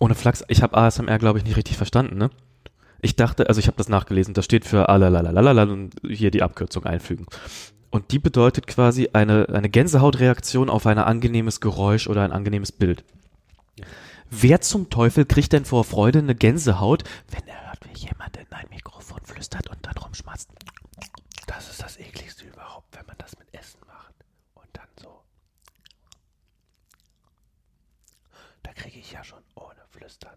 Ohne Flachs, ich habe ASMR, glaube ich, nicht richtig verstanden, ne? Ich dachte, also ich habe das nachgelesen, das steht für alalalala und hier die Abkürzung einfügen. Und die bedeutet quasi eine, eine Gänsehautreaktion auf ein angenehmes Geräusch oder ein angenehmes Bild. Wer zum Teufel kriegt denn vor Freude eine Gänsehaut, wenn er hört, wie jemand in ein Mikrofon flüstert und dann rumschmatzt? Das ist das ekligste überhaupt, wenn man das mit Essen macht. Und dann so. Da kriege ich ja schon Flüstern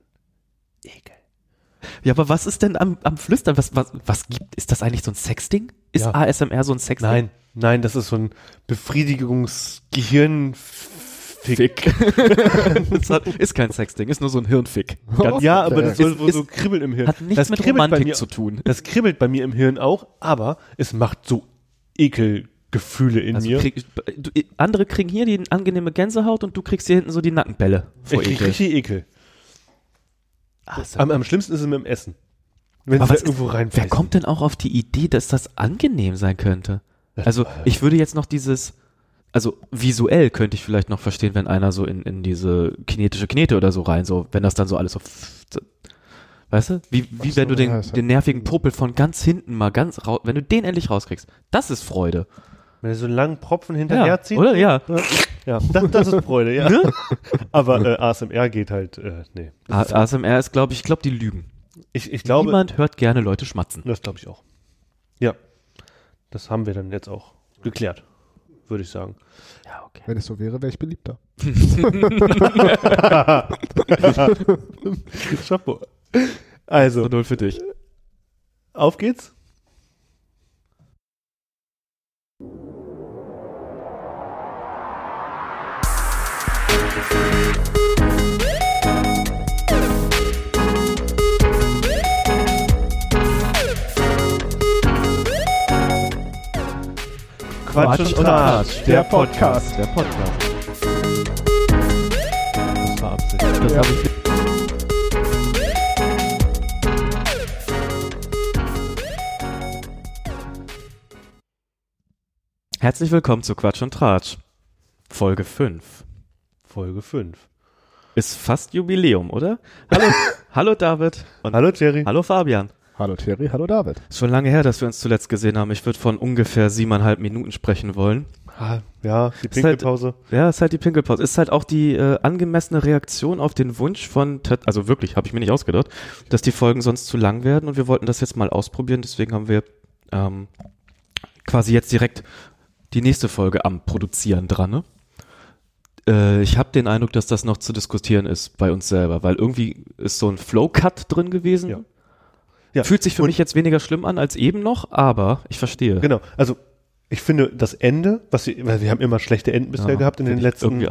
Ekel. Ja, aber was ist denn am, am Flüstern? Was, was, was gibt, ist das eigentlich so ein Sexding? Ist Ja. ASMR so ein Sexding? Nein, nein, das ist so ein Befriedigungsgehirnfick. das hat, ist kein Sexding, ist nur so ein Hirnfick. Ganz Ja, aber das soll Ist- wohl so kribbeln im Hirn. hat nichts das mit Romantik mir, zu tun. Das kribbelt bei mir im Hirn auch, aber es macht so Ekelgefühle in Also mir. krieg, du, andere kriegen hier die angenehme Gänsehaut und du kriegst hier hinten so die Nackenbälle vor ich krieg Ekel. richtig Ekel. Ah, ist Am, am schlimmsten ist es mit dem Essen. Wenn Aber was da irgendwo rein wer kommt denn auch auf die Idee, dass das angenehm sein könnte? Also ich würde jetzt noch dieses, also visuell könnte ich vielleicht noch verstehen, wenn einer so in, in diese kinetische Knete oder so rein, so, wenn das dann so alles so, weißt du, wie, wie Ach wenn du den, ja, den nervigen Popel von ganz hinten mal ganz raus, wenn du den endlich rauskriegst, das ist Freude. Wenn er so einen langen Propfen hinterher zieht. oder? Ja. Ja, das, das ist Freude, ja. Aber äh, ASMR geht halt, äh, nee. A- ASMR ist, glaube ich, ich glaube, die lügen. Ich, ich glaube, Niemand hört gerne Leute schmatzen. das glaube ich auch. Ja, das haben wir dann jetzt auch geklärt, würde ich sagen. Ja, okay. Wenn es so wäre, wäre ich beliebter. Chapeau. Also, null für dich. auf geht's. Quatsch und Tratsch, der Podcast. Der Podcast. Das war Absicht. Das Ja. habe ich Herzlich willkommen zu Quatsch und Tratsch. Folge 5. Folge 5. Ist fast Jubiläum, oder? Hallo, hallo David. Und Hallo Jerry. hallo Fabian. Hallo Thierry, hallo David. Ist schon lange her, dass wir uns zuletzt gesehen haben. Ich würde von ungefähr siebeneinhalb Minuten sprechen wollen. Ah, Ja, die halt- Pinkelpause. Ja, ist halt die Pinkelpause. Ist halt auch die äh, angemessene Reaktion auf den Wunsch von, Ted, also wirklich, habe ich mir nicht ausgedacht, dass die Folgen sonst zu lang werden und wir wollten das jetzt mal ausprobieren. Deswegen haben wir ähm, quasi jetzt direkt die nächste Folge am Produzieren dran. Ne? Äh, ich habe den Eindruck, dass das noch zu diskutieren ist bei uns selber, weil irgendwie ist so ein Flow-Cut drin gewesen. Ja. Ja, Fühlt sich für und- mich jetzt weniger schlimm an als eben noch, aber ich verstehe. Genau, also ich finde das Ende, was wir, weil wir haben immer schlechte Enden bisher Ja, gehabt in den letzten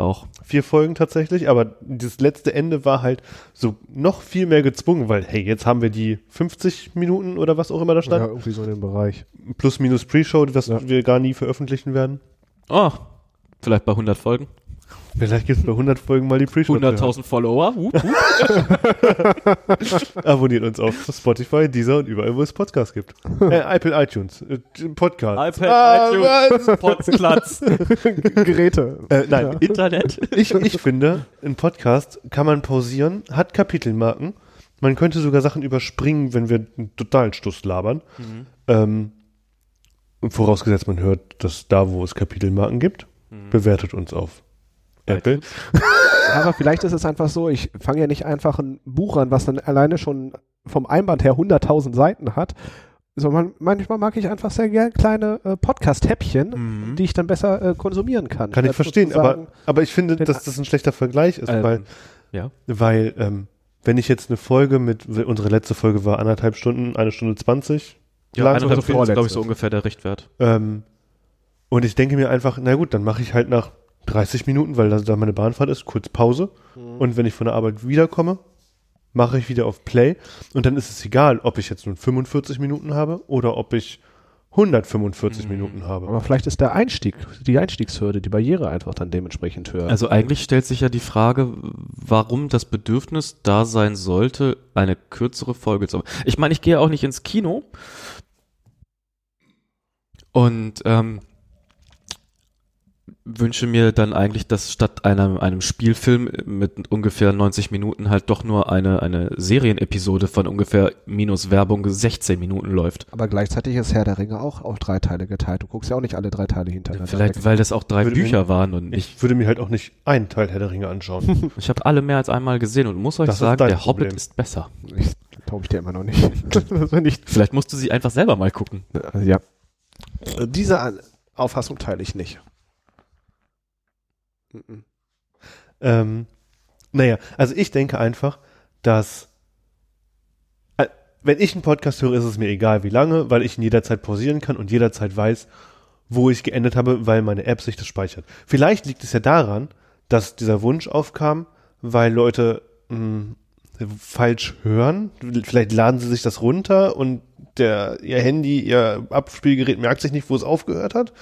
vier Folgen tatsächlich, aber dieses letzte Ende war halt so noch viel mehr gezwungen, weil hey, jetzt haben wir die 50 Minuten oder was auch immer da Ja, stand, irgendwie so in dem Bereich. plus minus Pre-Show, was Ja. wir gar nie veröffentlichen werden. Oh, vielleicht bei 100 Folgen. Vielleicht gibt es bei 100 Folgen mal die Pre-Show. zu hören. 100.000 Follower. Hup, hup. Abonniert uns auf Spotify, Deezer und überall, wo es Podcasts gibt. äh, Apple iTunes, äh, Podcast. iPad, Ah, iTunes, Podplatz, Geräte. Äh, nein, Ja. Internet. ich, ich finde, ein Podcast kann man pausieren, hat Kapitelmarken. Man könnte sogar Sachen überspringen, wenn wir einen totalen Stuss labern. Ähm, und vorausgesetzt, man hört das da, wo es Kapitelmarken gibt. Bewertet uns auf Apple. Aber vielleicht ist es einfach so, ich fange ja nicht einfach ein Buch an, was dann alleine schon vom Einband her 100.000 Seiten hat. Sondern manchmal mag ich einfach sehr gerne kleine äh, Podcast-Häppchen, Mhm. die ich dann besser äh, konsumieren kann. Kann ich verstehen, aber, aber ich finde, dass das ein schlechter Vergleich ist, Ähm, weil, ja. weil ähm, wenn ich jetzt eine Folge mit, unsere letzte Folge war anderthalb Stunden, eine Stunde zwanzig, Ja, so Stunden ist, glaube ich, so ungefähr der Richtwert. Ähm, und ich denke mir einfach, na gut, dann mache ich halt nach 30 Minuten, weil da, da meine Bahnfahrt ist, kurz Pause. Und wenn ich von der Arbeit wiederkomme, mache ich wieder auf Play. Und dann ist es egal, ob ich jetzt nun 45 Minuten habe oder ob ich 145 Minuten habe. Aber vielleicht ist der Einstieg, die Einstiegshürde, die Barriere einfach dann dementsprechend höher. Also eigentlich stellt sich ja die Frage, warum das Bedürfnis da sein sollte, eine kürzere Folge zu haben. Ich meine, ich gehe auch nicht ins Kino. Und ähm, wünsche mir dann eigentlich, dass statt einem, einem Spielfilm mit ungefähr 90 Minuten halt doch nur eine, eine Serienepisode von ungefähr minus Werbung 16 Minuten läuft. Aber gleichzeitig ist Herr der Ringe auch auf drei Teile geteilt. Du guckst ja auch nicht alle drei Teile hintereinander. Vielleicht, weg. weil das auch drei Würde mir- Bücher waren und ich, Ich würde mir halt auch nicht einen Teil Herr der Ringe anschauen. ich habe alle mehr als einmal gesehen und muss euch Das ist sagen, der Hobbit Problem. ist besser. Ich glaube ich dir immer noch nicht. nicht Vielleicht musst du sie einfach selber mal gucken. ja. Diese Auffassung teile ich nicht. Ähm, naja, also ich denke einfach, dass äh, wenn ich einen Podcast höre, ist es mir egal wie lange, weil ich ihn jederzeit pausieren kann und jederzeit weiß, wo ich geendet habe, weil meine App sich das speichert. Vielleicht liegt es ja daran, dass dieser Wunsch aufkam, weil Leute mh, falsch hören. Vielleicht laden sie sich das runter und der, ihr Handy, ihr Abspielgerät merkt sich nicht, wo es aufgehört hat.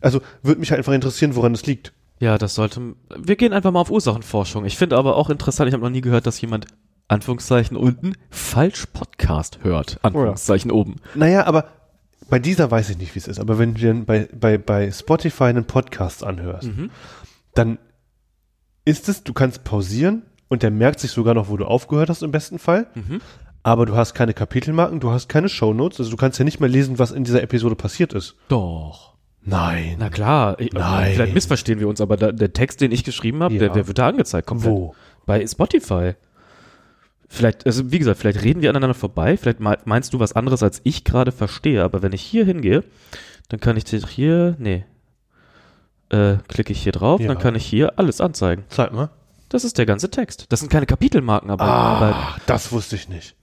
Also würde mich halt einfach interessieren, woran es liegt. Ja, das sollte. Wir gehen einfach mal auf Ursachenforschung. Ich finde aber auch interessant, ich habe noch nie gehört, dass jemand Anführungszeichen unten falsch Podcast hört. Anführungszeichen oben. Naja, aber bei dieser weiß ich nicht, wie es ist. Aber wenn du dann bei, bei, bei Spotify einen Podcast anhörst, Mhm. dann ist es, du kannst pausieren und der merkt sich sogar noch, wo du aufgehört hast im besten Fall. Mhm. Aber du hast keine Kapitelmarken, du hast keine Shownotes, also du kannst ja nicht mehr lesen, was in dieser Episode passiert ist. Doch. Nein. Na klar, ich, Nein. vielleicht missverstehen wir uns, aber da, der Text, den ich geschrieben habe, Ja. der, der wird da angezeigt. Komplett. Wo? Bei Spotify. Vielleicht, also wie gesagt, vielleicht reden wir aneinander vorbei, vielleicht mei- meinst du was anderes, als ich gerade verstehe, aber wenn ich hier hingehe, dann kann ich dir hier, nee, äh, klicke ich hier drauf, Ja. dann kann ich hier alles anzeigen. Zeig mal. Das ist der ganze Text. Das sind keine Kapitelmarken, aber, aber, Ah, das wusste ich nicht.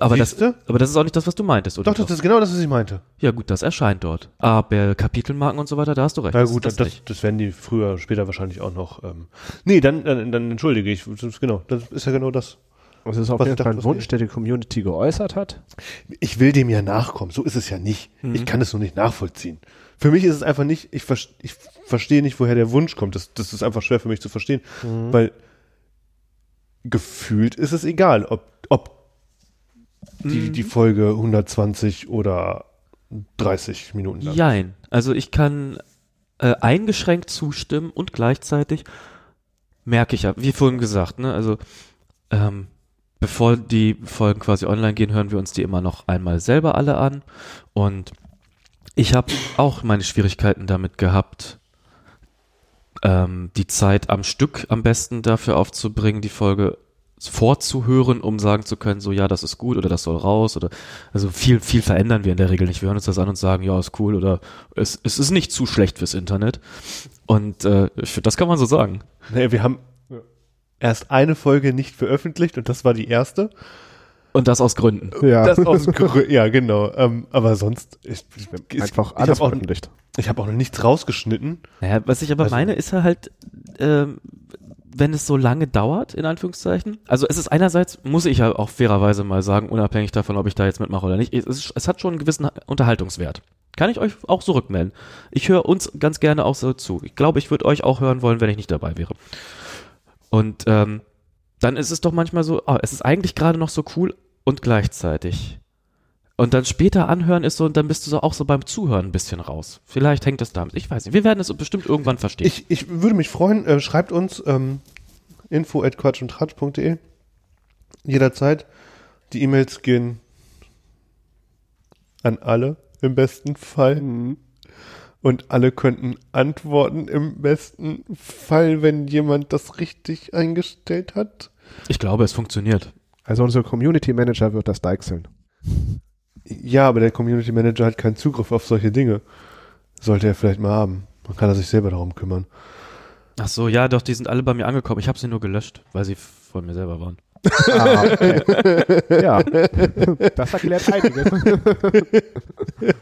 Aber, das, aber das ist auch nicht das, was du meintest, oder? Doch, das ist genau das, was ich meinte. ja gut, das erscheint dort. Aber Kapitelmarken und so weiter, da hast du recht. Na gut, das, das das, das werden die früher, später wahrscheinlich auch noch. Ähm, nee, dann, dann, dann entschuldige ich. Das ist genau, das ist ja genau das. Das ist auf Was jeden ich Fall ein Wunsch, der die Community geäußert hat. Ich will dem ja nachkommen. So ist es ja nicht. Mhm. Ich kann es nur nicht nachvollziehen. Für mich ist es einfach nicht, ich, vers ich verstehe nicht, woher der Wunsch kommt. Das, das ist einfach schwer für mich zu verstehen. Mhm. Weil gefühlt ist es egal, ob, ob. Die, die Folge 120 oder 30 Minuten lang. Jein. Also ich kann äh, eingeschränkt zustimmen und gleichzeitig merke ich ja, wie vorhin gesagt, ne, also ähm, bevor die Folgen quasi online gehen, hören wir uns die immer noch einmal selber alle an und ich habe auch meine Schwierigkeiten damit gehabt, ähm, die Zeit am Stück am besten dafür aufzubringen, die Folge vorzuhören, um sagen zu können, so ja, das ist gut oder das soll raus oder also viel, viel verändern wir in der Regel nicht. Wir hören uns das an und sagen, ja, ist cool oder es, es ist nicht zu schlecht fürs Internet. Und äh, ich das kann man so sagen. Naja, wir haben erst eine Folge nicht veröffentlicht und das war die erste. Und das aus Gründen. Ja, Das aus Grü- ja, genau. Ähm, aber sonst, ich, ich, einfach ich alles habe auch, veröffentlicht. ich hab auch noch nichts rausgeschnitten. Naja, was ich aber Also- meine, ist ja halt, ähm, wenn es so lange dauert, in Anführungszeichen. Also es ist einerseits, muss ich ja auch fairerweise mal sagen, unabhängig davon, ob ich da jetzt mitmache oder nicht, es, ist, es hat schon einen gewissen Unterhaltungswert. Kann ich euch auch so rückmelden. Ich höre uns ganz gerne auch so zu. Ich glaube, ich würde euch auch hören wollen, wenn ich nicht dabei wäre. Und ähm, dann ist es doch manchmal so, oh, es ist eigentlich gerade noch so cool und gleichzeitig. Und dann später anhören ist so, und dann bist du so auch so beim Zuhören ein bisschen raus. Vielleicht hängt das damit. Ich weiß nicht. Wir werden es bestimmt irgendwann verstehen. Ich, ich würde mich freuen, äh, schreibt uns ähm, info at jederzeit. Die E-Mails gehen an alle im besten Fall. Und alle könnten antworten im besten Fall, wenn jemand das richtig eingestellt hat. Ich glaube, es funktioniert. Also unser Community Manager wird das deichseln. Ja, aber der Community Manager hat keinen Zugriff auf solche Dinge. Sollte er vielleicht mal haben. Dann kann er sich selber darum kümmern. Ach so, ja, doch, die sind alle bei mir angekommen. Ich habe sie nur gelöscht, weil sie von mir selber waren. Ah, okay. ja, das erklärt einiges.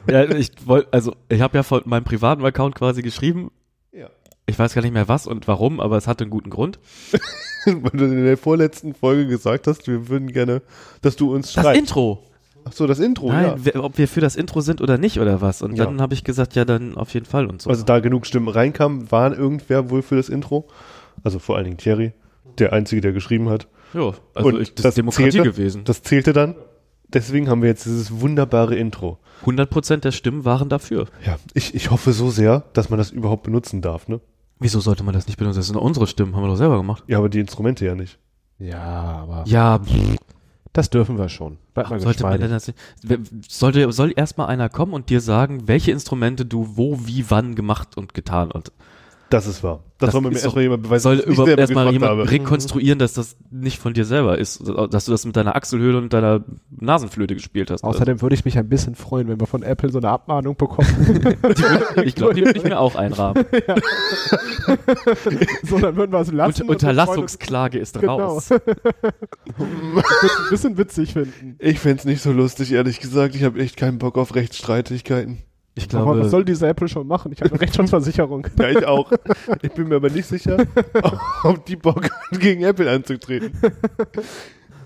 Ja, ich wollte, also ich habe ja von meinem privaten Account quasi geschrieben. Ja. Ich weiß gar nicht mehr was und warum, aber es hatte einen guten Grund. Weil du in der vorletzten Folge gesagt hast, wir würden gerne, dass du uns Das schreibst. Intro. Ach so, das Intro, Nein, ja. ob wir für das Intro sind oder nicht oder was. Und Ja. dann habe ich gesagt, ja, dann auf jeden Fall und so. Also da genug Stimmen reinkamen, waren irgendwer wohl für das Intro. Also vor allen Dingen Thierry, der Einzige, der geschrieben hat. jo, also und ich, das, das ist Demokratie zählte? gewesen. Das zählte dann. deswegen haben wir jetzt dieses wunderbare Intro. 100% der Stimmen waren dafür. Ja, ich, ich hoffe so sehr, dass man das überhaupt benutzen darf, ne? Wieso sollte man das nicht benutzen? Das sind unsere Stimmen, haben wir doch selber gemacht. Ja, aber die Instrumente ja nicht. Ja, aber Ja, das dürfen wir schon. Bleib mal sollte man denn das sollte, soll erstmal einer kommen und dir sagen, welche Instrumente du wo, wie, wann gemacht und getan und Das ist wahr. Das, Das soll mir ist erstmal jemand beweisen. soll überhaupt erstmal jemand habe. rekonstruieren, dass das nicht von dir selber ist, dass du das mit deiner Achselhöhle und deiner Nasenflöte gespielt hast. Außerdem würde ich mich ein bisschen freuen, wenn wir von Apple so eine Abmahnung bekommen. ich glaube, die würde ich mir auch einrahmen. so, dann würden wir es lassen. Und, Unterlassungsklage ist Genau. raus. Ich würde es ein bisschen witzig finden. Ich find's nicht so lustig, ehrlich gesagt. Ich habe echt keinen Bock auf Rechtsstreitigkeiten. Ich Aber was glaube, soll diese Apple schon machen? Ich habe eine Rechtsschutzversicherung. Ja, ich auch. Ich bin mir aber nicht sicher, ob die Bock hat, gegen Apple anzutreten.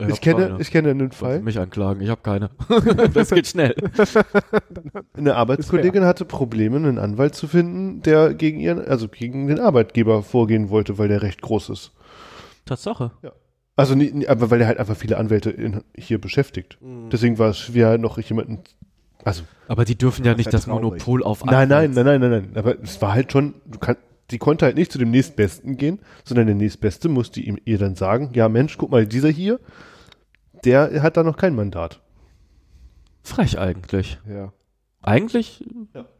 ich, Ich kenne, keine. ich kenne einen Fall. mich anklagen, ich habe keine. das geht schnell. Eine Arbeitskollegin hatte Probleme, einen Anwalt zu finden, der gegen ihren, also gegen den Arbeitgeber vorgehen wollte, weil der recht groß ist. Tatsache. Also nie, nie, aber weil er halt einfach viele Anwälte in, hier beschäftigt. Deswegen war es schwer, noch jemanden. Also Aber die dürfen ja nicht wär das. Monopol auf nein, nein, nein, nein, nein. Aber es war halt schon. Du kannst, die konnte halt nicht zu dem nächstbesten gehen, sondern der nächstbeste musste ihm ihr dann sagen: Ja, Mensch, guck mal, dieser hier, der hat da noch kein Mandat. Frech eigentlich. Ja. Eigentlich.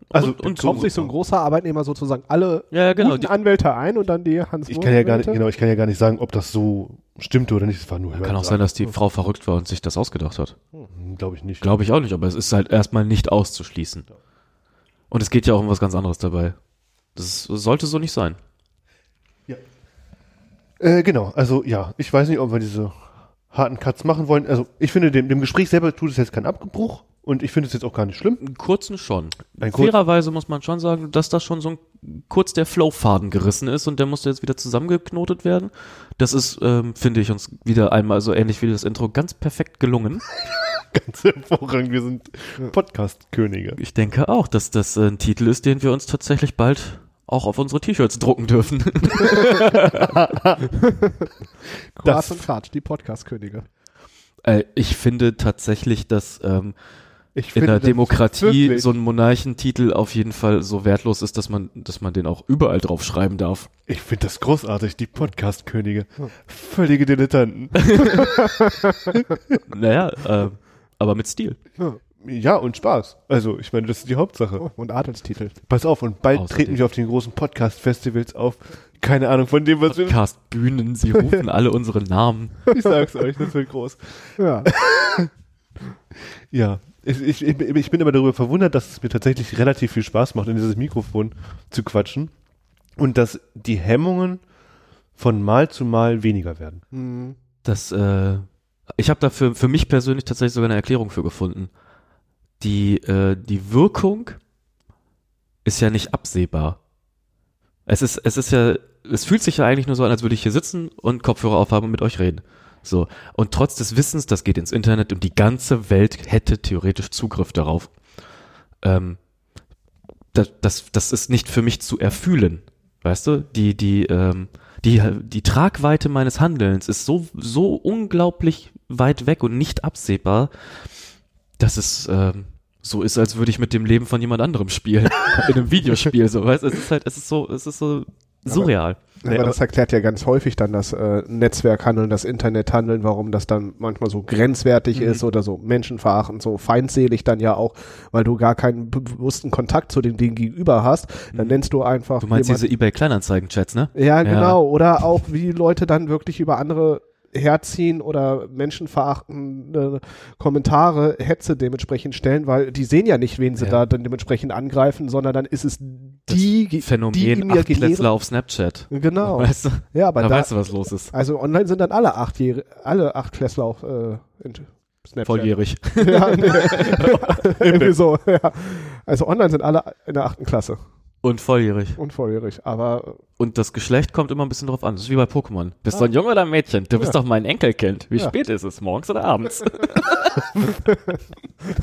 Also Und- und Kauft sich so ein großer Arbeitnehmer sozusagen alle Ja, ja, genau. guten Die, Anwälte ein und dann die Hans ich kann ja gar nicht, genau, ich kann ja gar nicht sagen, ob das so stimmte oder nicht. Es war nur. kann auch sein, dass die Frau verrückt war und sich das ausgedacht hat. Glaube ich nicht. Glaube ich auch nicht, aber es ist halt erstmal nicht auszuschließen. Und es geht ja auch um was ganz anderes dabei. Das sollte so nicht sein. Äh, genau, also ja, ich weiß nicht, ob wir diese harten Cuts machen wollen. Also ich finde, dem, dem Gespräch selber tut es jetzt keinen Abbruch und ich finde es jetzt auch gar nicht schlimm. Einen kurzen schon. Ein kurz- Fairerweise muss man schon sagen, dass da schon so ein, kurz der Flowfaden gerissen ist und der musste jetzt wieder zusammengeknotet werden. Das ist, ähm, finde ich, uns wieder einmal so ähnlich wie das Intro ganz perfekt gelungen. Ganz hervorragend, wir sind Podcast-Könige. Ich denke auch, dass das ein Titel ist, den wir uns tatsächlich bald auch auf unsere T-Shirts drucken dürfen. Das- und Quatsch, die Podcast-Könige. äh, ich finde tatsächlich, dass ähm, Ich in finde der Demokratie so ein Monarchentitel auf jeden Fall so wertlos ist, dass man, dass man den auch überall drauf schreiben darf. Ich finde das großartig, die Podcast-Könige. Völlige Dilettanten. Naja, äh, aber mit Stil. Ja, und Spaß. Also, ich meine, das ist die Hauptsache. Oh, und Adelstitel. Pass auf, und bald Außerdem. treten wir auf den großen Podcast-Festivals auf. Keine Ahnung von dem, was wir. Podcast-Bühnen, sie rufen alle unsere Namen. Ich sag's euch, das wird groß. Ja. Ja, ich, ich, ich bin aber darüber verwundert, dass es mir tatsächlich relativ viel Spaß macht, in dieses Mikrofon zu quatschen und dass die Hemmungen von Mal zu Mal weniger werden. Hm. Das, äh, ich habe dafür für mich persönlich tatsächlich sogar eine Erklärung für gefunden. Die, äh, die Wirkung ist ja nicht absehbar. Es ist, es ist ja, es fühlt sich ja eigentlich nur so an, als würde ich hier sitzen und Kopfhörer aufhaben und mit euch reden. So. Und trotz des Wissens, das geht ins Internet und die ganze Welt hätte theoretisch Zugriff darauf. Ähm, das, das, das ist nicht für mich zu erfühlen. Weißt du? Die, die, ähm, die, die Tragweite meines Handelns ist so, so unglaublich weit weg und nicht absehbar, dass es ähm, so ist, als würde ich mit dem Leben von jemand anderem spielen. In einem Videospiel, so, weißt du? Es ist halt, es ist so, es ist so surreal. Aber Ja, das erklärt ja ganz häufig dann das äh, Netzwerkhandeln, das Internethandeln, warum das dann manchmal so grenzwertig Mhm. ist oder so menschenverachtend, so feindselig dann ja auch, weil du gar keinen be- bewussten Kontakt zu dem Ding gegenüber hast. Dann nennst du einfach Mhm. Du meinst jemand- diese eBay-Kleinanzeigen-Chats, ne? Ja, Ja. genau. Oder auch, wie Leute dann wirklich über andere herziehen oder menschenverachtende Kommentare, Hetze dementsprechend stellen, weil die sehen ja nicht, wen sie Ja. da dann dementsprechend angreifen, sondern dann ist es die, die Phänomen imaginäre- Achtklässler auf Snapchat. Genau. Weißt du? Ja, aber Da, da, weißt du, was los ist. also online sind dann alle achtjährige, alle Achtklässler auf äh, Snapchat. Volljährig. Ja, nee. Irgendwie so, ja. Also online sind alle in der achten Klasse Und volljährig. und volljährig, aber Und das Geschlecht kommt immer ein bisschen drauf an. Das ist wie bei Pokémon. Bist du ein Junge oder ein Mädchen? Du bist Ja. doch mein Enkelkind. Wie Ja. spät ist es? Morgens oder abends?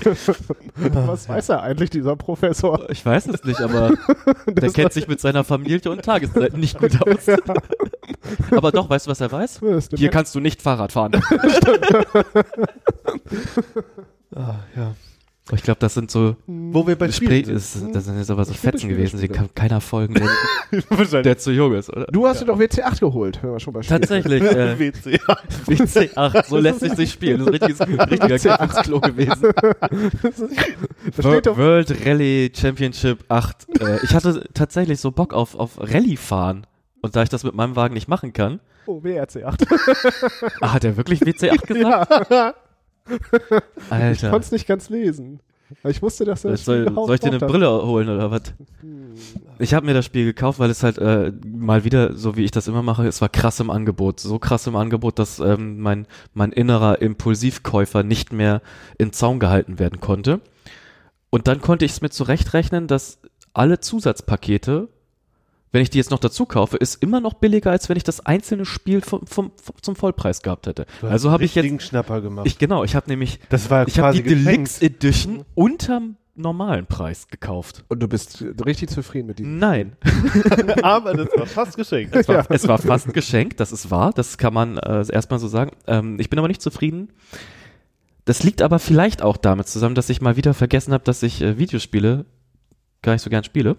was weiß er eigentlich, dieser Professor? Ich weiß es nicht, aber der kennt sich mit seiner Familie und Tageszeiten nicht gut aus. Aber doch, weißt du, was er weiß? Hier kannst du nicht Fahrrad fahren. Ja. Ich glaube, das sind so Wo wir bei Spielen ist, das sind jetzt aber so Ich Fetzen Spiele gewesen, die Spiele. kann keiner folgen, der, sind. der zu jung ist, oder? Du hast dir doch WC8 geholt, wenn wir schon bei Spielen Tatsächlich, äh, WC. WC8, so lässt sich nicht spielen. Das ist ein richtiges, richtiger Kämpfungsklo gewesen. Da steht doch, World Rally Championship 8. Äh, ich hatte tatsächlich so Bock auf, auf Rallye fahren. Und da ich das mit meinem Wagen nicht machen kann, oh, WRC8. ah, hat er wirklich WC8 gesagt? ja, ich Alter. konnte es nicht ganz lesen. Ich wusste, dass er das soll, soll ich dir eine hat. Brille holen oder was? Ich habe mir das Spiel gekauft, weil es halt äh, mal wieder, so wie ich das immer mache, es war krass im Angebot. So krass im Angebot, dass ähm, mein, mein innerer Impulsivkäufer nicht mehr in Zaun gehalten werden konnte. Und dann konnte ich es mir zurechtrechnen, dass alle Zusatzpakete, wenn ich die jetzt noch dazu kaufe, ist immer noch billiger, als wenn ich das einzelne Spiel vom, vom, vom, zum Vollpreis gehabt hätte. Du hast Also habe ich jetzt, Schnapper gemacht. ich genau, ich habe nämlich, das war ich habe quasi die Deluxe geschenkt. Edition unterm normalen Preis gekauft. Und du bist richtig zufrieden mit diesem. Nein. Aber das war fast geschenkt. Es war, Ja. es war fast ein Geschenk, das ist wahr, das kann man äh, erstmal so sagen. Ähm, ich bin aber nicht zufrieden. Das liegt aber vielleicht auch damit zusammen, dass ich mal wieder vergessen habe, dass ich äh, Videospiele gar nicht so gern spiele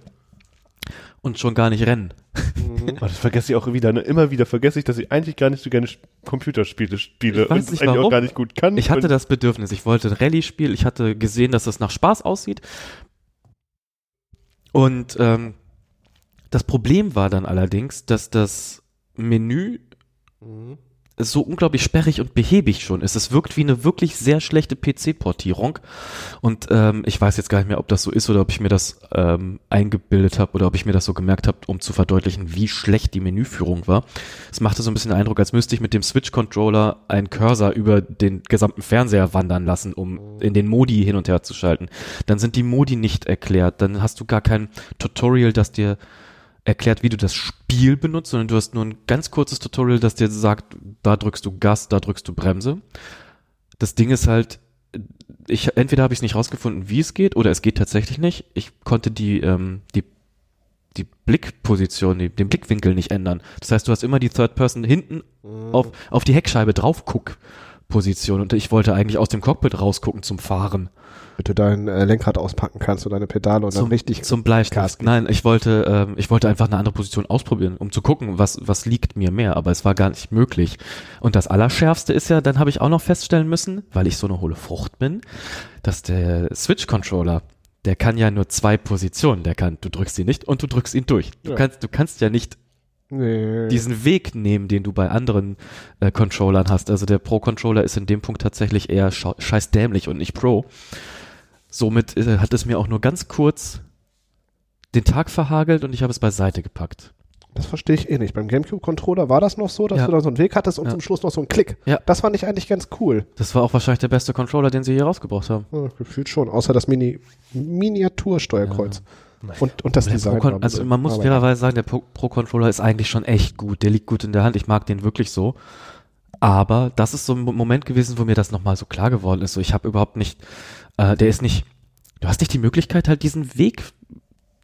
und schon gar nicht rennen. Oh, das vergesse ich auch wieder. Ne? Immer wieder vergesse ich, dass ich eigentlich gar nicht so gerne Computerspiele spiele Ich weiß und das nicht eigentlich auch warum. gar nicht gut kann. Ich hatte das Bedürfnis, ich wollte ein Rallye-Spiel, ich hatte gesehen, dass es nach Spaß aussieht. Und ähm, das Problem war dann allerdings, dass das Menü Mhm. So unglaublich sperrig und behäbig schon ist. Es wirkt wie eine wirklich sehr schlechte PC-Portierung. Und ähm, ich weiß jetzt gar nicht mehr, ob das so ist oder ob ich mir das ähm, eingebildet habe oder ob ich mir das so gemerkt habe, um zu verdeutlichen, wie schlecht die Menüführung war. Es machte so ein bisschen den Eindruck, als müsste ich mit dem Switch-Controller einen Cursor über den gesamten Fernseher wandern lassen, um in den Modi hin und her zu schalten. Dann sind die Modi nicht erklärt. Dann hast du gar kein Tutorial, das dir erklärt, wie du das Spiel benutzt, sondern du hast nur ein ganz kurzes Tutorial, das dir sagt, da drückst du Gas, da drückst du Bremse. Das Ding ist halt, ich entweder habe ich es nicht rausgefunden, wie es geht, oder es geht tatsächlich nicht. Ich konnte die ähm, die die Blickposition, die, den Blickwinkel nicht ändern. Das heißt, du hast immer die Third Person hinten auf auf die Heckscheibe drauf guck Position und ich wollte eigentlich aus dem Cockpit rausgucken zum Fahren. Damit du dein äh, Lenkrad auspacken kannst und deine Pedale und dann zum, richtig. zum Bleistift. Nein, ich wollte, ähm, ich wollte einfach eine andere Position ausprobieren, um zu gucken, was, was liegt mir mehr, aber es war gar nicht möglich. Und das Allerschärfste ist ja, dann habe ich auch noch feststellen müssen, weil ich so eine hohle Frucht bin, dass der Switch-Controller, der kann ja nur zwei Positionen, der kann, du drückst ihn nicht und du drückst ihn durch. Du Ja. kannst, du kannst ja nicht nee. diesen Weg nehmen, den du bei anderen äh, Controllern hast. Also der Pro-Controller ist in dem Punkt tatsächlich eher scheiß dämlich und nicht Pro. Somit äh, hat es mir auch nur ganz kurz den Tag verhagelt und ich habe es beiseite gepackt. Das verstehe ich eh nicht. Beim GameCube-Controller war das noch so, dass Ja. du da so einen Weg hattest und Ja. zum Schluss noch so einen Klick. Ja. Das fand ich eigentlich ganz cool. Das war auch wahrscheinlich der beste Controller, den sie hier rausgebracht haben. Ja, gefühlt schon. Außer das Mini Miniatursteuerkreuz. Und, und das Der Design. Pro also man muss fairerweise sagen, der Pro- Pro-Controller ist eigentlich schon echt gut. Der liegt gut in der Hand. Ich mag den wirklich so. Aber das ist so ein Mo- Moment gewesen, wo mir das nochmal so klar geworden ist. So, ich habe überhaupt nicht, äh, der ist nicht, du hast nicht die Möglichkeit, halt diesen Weg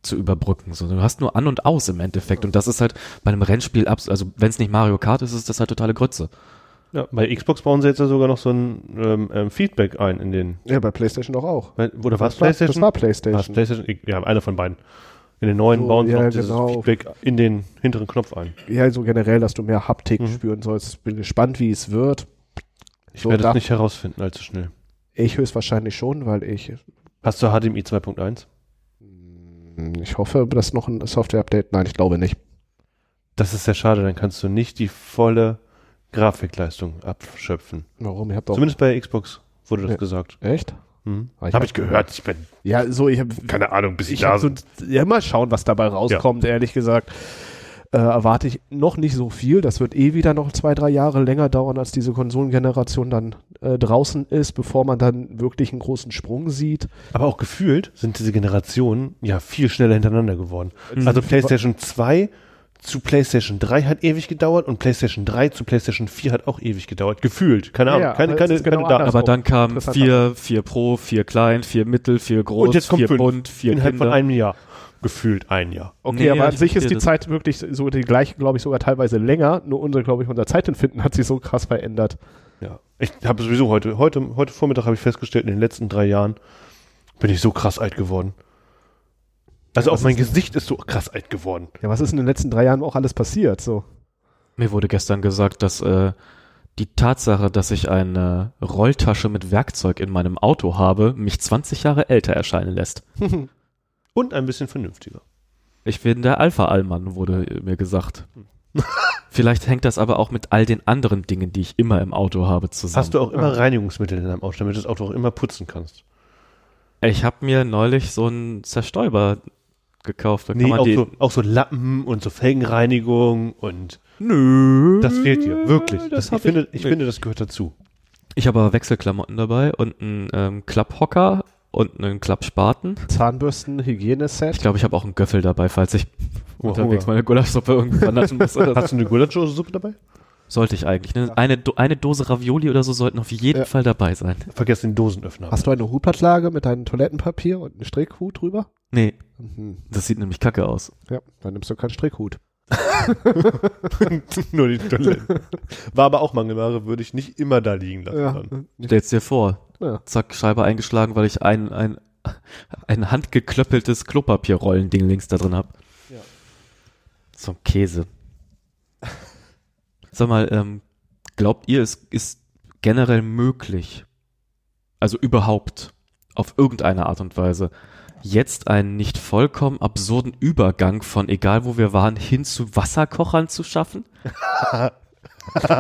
zu überbrücken. So, du hast nur an und aus im Endeffekt. Und das ist halt bei einem Rennspiel, abs also wenn es nicht Mario Kart ist, ist das halt totale Grütze. Ja, bei Xbox bauen sie jetzt ja sogar noch so ein ähm, ähm, Feedback ein in den. Ja, bei PlayStation doch auch. Oder was das war, PlayStation? Das war War's PlayStation. PlayStation? Ich- Ja, einer von beiden. In den neuen So, bauen sie ja, noch dieses genau. Feedback in den hinteren Knopf ein. Ja, so generell, dass du mehr Haptik Mhm. spüren sollst. Bin gespannt, wie es wird. Ich So, werde es nicht herausfinden allzu schnell. Ich höchstwahrscheinlich schon, weil ich, Hast du HDMI 2.1? hm, ich hoffe, dass noch ein Software-Update, nein, ich glaube nicht. Das ist sehr schade, dann kannst du nicht die volle Grafikleistung abschöpfen. Warum? Ihr habt doch, Zumindest bei Xbox wurde das Ja. gesagt. echt? Hm. Habe hab- ich gehört. Ich bin, Ja, so, ich habe keine Ahnung, bis ich, ich da so, ja, mal schauen, was dabei rauskommt, ehrlich gesagt. Äh, erwarte ich noch nicht so viel. Das wird eh wieder noch zwei, drei Jahre länger dauern, als diese Konsolengeneration dann äh, draußen ist, bevor man dann wirklich einen großen Sprung sieht. Aber auch gefühlt sind diese Generationen ja viel schneller hintereinander geworden. Mhm. Also PlayStation 2 zu PlayStation 3 hat ewig gedauert und PlayStation 3 zu PlayStation 4 hat auch ewig gedauert. Gefühlt. Keine Ahnung. ja, keine, keine, genau keine Daten. Aber dann kam Interessant. vier, vier Pro, vier klein, vier mittel, vier groß, Und jetzt kommt vier fünf. bunt, vier Innerhalb von einem Jahr. Gefühlt ein Jahr. Okay, Nee, aber an ich sich ist die. Zeit wirklich so die gleiche, glaube ich, sogar teilweise länger. Nur unser, glaube ich, unser Zeitempfinden hat sich so krass verändert. Ja. Ich habe sowieso heute, heute, heute Vormittag habe ich festgestellt, in den letzten drei Jahren bin ich so krass alt geworden. Also Was auch mein Gesicht ist so krass alt geworden. Ja, was ist in den letzten drei Jahren auch alles passiert? So. Mir wurde gestern gesagt, dass äh, die Tatsache, dass ich eine Rolltasche mit Werkzeug in meinem Auto habe, mich 20 Jahre älter erscheinen lässt. Und ein bisschen vernünftiger. Ich bin der Alpha-Allmann, wurde mir gesagt. Vielleicht hängt das aber auch mit all den anderen Dingen, die ich immer im Auto habe, zusammen. Hast du auch immer Reinigungsmittel in deinem Auto, damit du das Auto auch immer putzen kannst? Ich habe mir neulich so einen Zerstäuber gekauft. Da kann Nee, man auch so, auch so Lappen und so Felgenreinigung und Nö. das fehlt dir, wirklich. Das Das, ich finde, ich- ich finde, das gehört dazu. Ich habe aber Wechselklamotten dabei und einen ähm, Klapphocker und einen Klappspaten. Zahnbürsten, Hygieneset. Ich glaube, ich habe auch einen Göffel dabei, falls ich Oh, unterwegs Hunger. meine Gulaschsuppe irgendwo naschen muss. Oder so. Hast du eine Gulaschsuppe dabei? Sollte ich eigentlich. Ne? Eine, Do eine Dose Ravioli oder so sollten auf jeden Ja. Fall dabei sein. Vergiss den Dosenöffner. Hast du eine Hutplatzlage mit deinem Toilettenpapier und einen Strickhut drüber? Nee, Mhm. das sieht nämlich kacke aus. Ja, dann nimmst du keinen Strickhut. Nur die Toilette. War aber auch Mangelware, würde ich nicht immer da liegen lassen. Ja. Dann. Stell's dir vor. Ja. Zack, Scheibe eingeschlagen, weil ich ein, ein, ein handgeklöppeltes Klopapierrollending links da drin hab. Ja. So ein Käse. Sag mal, ähm, glaubt ihr, es ist generell möglich, also überhaupt, auf irgendeine Art und Weise, jetzt einen nicht vollkommen absurden Übergang von egal wo wir waren hin zu Wasserkochern zu schaffen?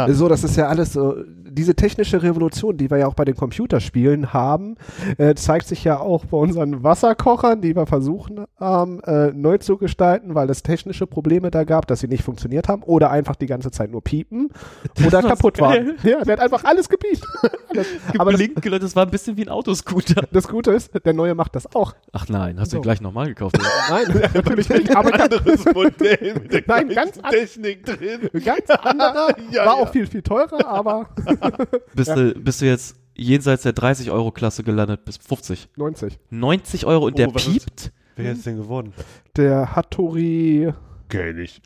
So, das ist ja alles so, diese technische Revolution, die wir ja auch bei den Computerspielen haben, äh, zeigt sich ja auch bei unseren Wasserkochern, die wir versuchen haben, äh, neu zu gestalten, weil es technische Probleme da gab, dass sie nicht funktioniert haben oder einfach die ganze Zeit nur piepen oder kaputt geil. waren. Ja, der hat einfach alles gepiept. alles. Aber das, Leute, das war ein bisschen wie ein Autoscooter. das Gute ist, der neue macht das auch. Ach nein, hast du So. ihn gleich nochmal gekauft? Nein, natürlich nicht, aber ganz, anderes Modell mit der Nein, ganz an- Technik drin. ganz anderer, Ja, war ja. auch viel, viel teurer, aber Bist, du, bist du jetzt jenseits der 30-Euro-Klasse gelandet bis 50? 90. 90 Euro und Oh, der ist- piept? Wer ist denn geworden? Der Hattori Kenn ich.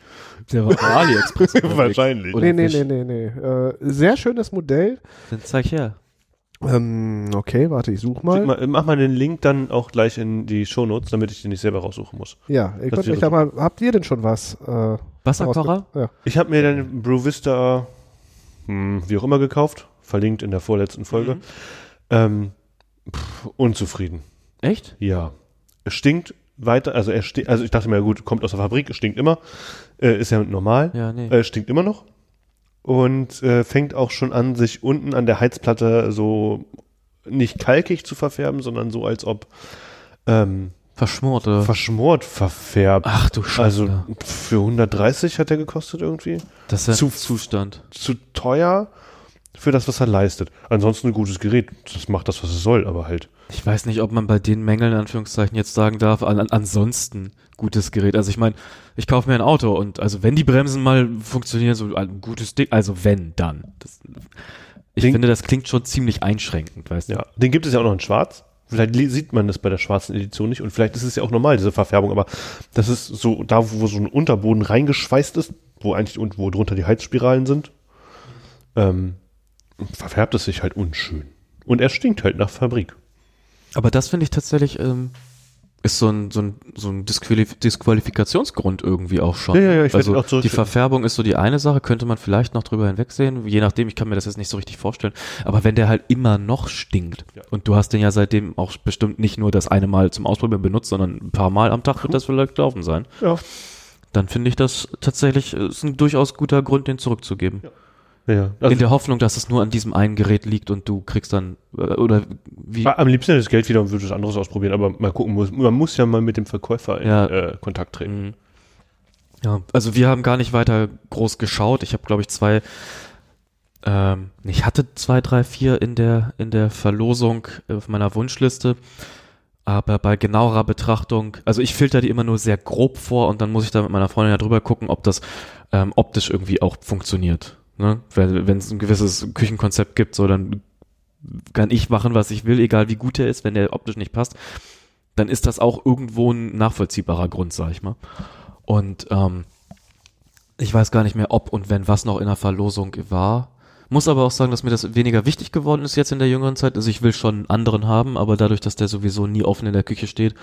Der war bei AliExpress. Wahrscheinlich. Oder Nee, nee, nee, nee, nee. Äh, sehr schönes Modell. Dann zeig her. Ähm, okay, warte, ich suche mal. Mal, mach mal den Link dann auch gleich in die Shownotes, damit ich den nicht selber raussuchen muss. Ja, ich Das konnte mich da mal, habt ihr denn schon was? Äh, Wasserkocher? Ja. Ich habe mir den Brew Vista, hm, wie auch immer, gekauft. Verlinkt in der vorletzten Folge. Mhm. Ähm, pff, unzufrieden. Echt? Ja. Es stinkt weiter, also er stinkt, also ich dachte mir, gut, kommt aus der Fabrik, es stinkt immer. Äh, ist ja normal. Ja, nee. Äh, stinkt immer noch. Und äh, fängt auch schon an, sich unten an der Heizplatte so nicht kalkig zu verfärben, sondern so, als ob ähm, Verschmort, oder? verschmort verfärbt. Ach du Scheiße. also für 130 hat er gekostet irgendwie. das ist zu- Zustand. Zu teuer für das, was er leistet. Ansonsten ein gutes Gerät. Das macht das, was es soll, aber halt. Ich weiß nicht, ob man bei den Mängeln, in Anführungszeichen, jetzt sagen darf, an, an, ansonsten gutes Gerät. Also ich meine, ich kaufe mir ein Auto und also wenn die Bremsen mal funktionieren, so ein gutes Ding, also wenn, dann. Das, ich Ding- finde, das klingt schon ziemlich einschränkend, weißt du? Ja. Den gibt es ja auch noch in Schwarz. Vielleicht sieht man das bei der schwarzen Edition nicht und vielleicht ist es ja auch normal, diese Verfärbung, aber das ist so da, wo so ein Unterboden reingeschweißt ist, wo eigentlich und wo drunter die Heizspiralen sind, ähm, verfärbt es sich halt unschön. Und er stinkt halt nach Fabrik. Aber das finde ich tatsächlich, ähm, ist so ein, so ein, so ein Disqualif Disqualifikationsgrund irgendwie auch schon. Ja, ja, ja, ich also auch die. Verfärbung ist so die eine Sache, könnte man vielleicht noch drüber hinwegsehen, je nachdem, ich kann mir das jetzt nicht so richtig vorstellen. Aber wenn der halt immer noch stinkt Ja. und du hast den ja seitdem auch bestimmt nicht nur das eine Mal zum Ausprobieren benutzt, sondern ein paar Mal am Tag wird das vielleicht gelaufen sein, Ja. dann finde ich das tatsächlich ist ein durchaus guter Grund, den zurückzugeben. Ja, also In der Hoffnung, dass es nur an diesem einen Gerät liegt und du kriegst dann, äh, oder wie, am liebsten das Geld wieder und würde was anderes ausprobieren, aber mal gucken muss. Man muss ja mal mit dem Verkäufer in Ja. äh, Kontakt treten. Mhm. Ja, also wir haben gar nicht weiter groß geschaut. Ich habe, glaube ich, zwei, ähm, ich hatte zwei, drei, vier in der, in der Verlosung auf meiner Wunschliste. Aber bei genauerer Betrachtung, also ich filter die immer nur sehr grob vor und dann muss ich da mit meiner Freundin ja drüber gucken, ob das ähm, optisch irgendwie auch funktioniert. Ne? Wenn es ein gewisses Küchenkonzept gibt, so dann kann ich machen, was ich will, egal wie gut er ist, wenn der optisch nicht passt, dann ist das auch irgendwo ein nachvollziehbarer Grund, sag ich mal. Und ähm, ich weiß gar nicht mehr, ob und wenn was noch in der Verlosung war. Muss aber auch sagen, dass mir das weniger wichtig geworden ist jetzt in der jüngeren Zeit. Also ich will schon einen anderen haben, aber dadurch, dass der sowieso nie offen in der Küche steht,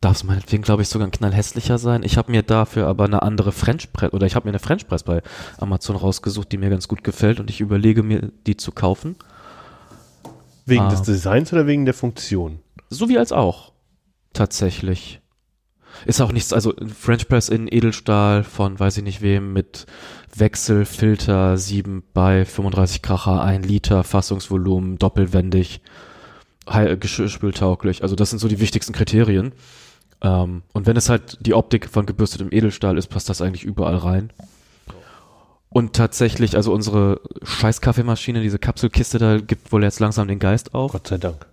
darf es meinetwegen, glaube ich, sogar ein knall hässlicher sein. Ich habe mir dafür aber eine andere French Press, oder ich habe mir eine French Press bei Amazon rausgesucht, die mir ganz gut gefällt und ich überlege mir, die zu kaufen. Wegen Ah. des Designs oder wegen der Funktion? So wie als auch. Tatsächlich. Ist auch nichts, also ein French Press in Edelstahl von weiß ich nicht wem mit Wechselfilter 7 bei 35 Kracher, 1 Liter Fassungsvolumen, doppelwendig, geschirrspültauglich. Also das sind so die wichtigsten Kriterien. Ähm, und wenn es halt die Optik von gebürstetem Edelstahl ist, passt das eigentlich überall rein. Und tatsächlich, also unsere scheiß Kaffeemaschine, diese Kapselkiste, da gibt wohl jetzt langsam den Geist auf. Gott sei Dank.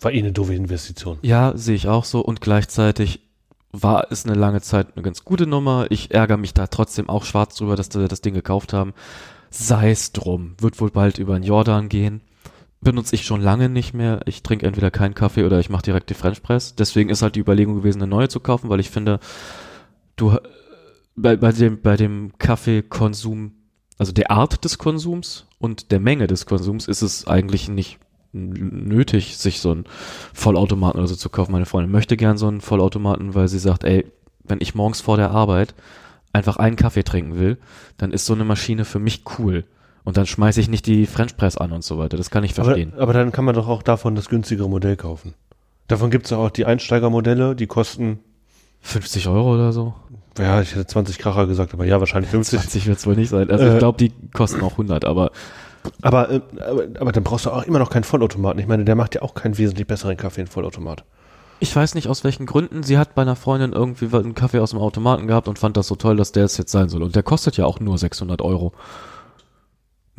War eh eine doofe Investition. Ja, sehe ich auch so. Und gleichzeitig war es eine lange Zeit eine ganz gute Nummer. Ich ärgere mich da trotzdem auch schwarz drüber, dass wir das Ding gekauft haben. Sei es drum. Wird wohl bald über den Jordan gehen. Benutze ich schon lange nicht mehr. Ich trinke entweder keinen Kaffee oder ich mache direkt die French Press. Deswegen ist halt die Überlegung gewesen, eine neue zu kaufen, weil ich finde, du äh, bei, bei dem, bei dem Kaffeekonsum, also der Art des Konsums und der Menge des Konsums ist es eigentlich nicht nötig, sich so einen Vollautomaten oder so zu kaufen. Meine Freundin möchte gern so einen Vollautomaten, weil sie sagt, ey, wenn ich morgens vor der Arbeit einfach einen Kaffee trinken will, dann ist so eine Maschine für mich cool. Und dann schmeiße ich nicht die French Press an und so weiter. Das kann ich Aber, verstehen. aber dann kann man doch auch davon das günstigere Modell kaufen. Davon gibt es auch die Einsteigermodelle, die kosten, 50 Euro oder so? ja, ich hätte 20 Kracher gesagt, aber ja, wahrscheinlich 50. 20 wird es wohl nicht sein. Also Äh, ich glaube, die kosten auch 100, aber Aber, äh, aber, aber dann brauchst du auch immer noch keinen Vollautomaten. Ich meine, der macht ja auch keinen wesentlich besseren Kaffee, ein Vollautomat. Ich weiß nicht aus welchen Gründen. Sie hat bei einer Freundin irgendwie einen Kaffee aus dem Automaten gehabt und fand das so toll, dass der es jetzt sein soll. Und der kostet ja auch nur 600 Euro.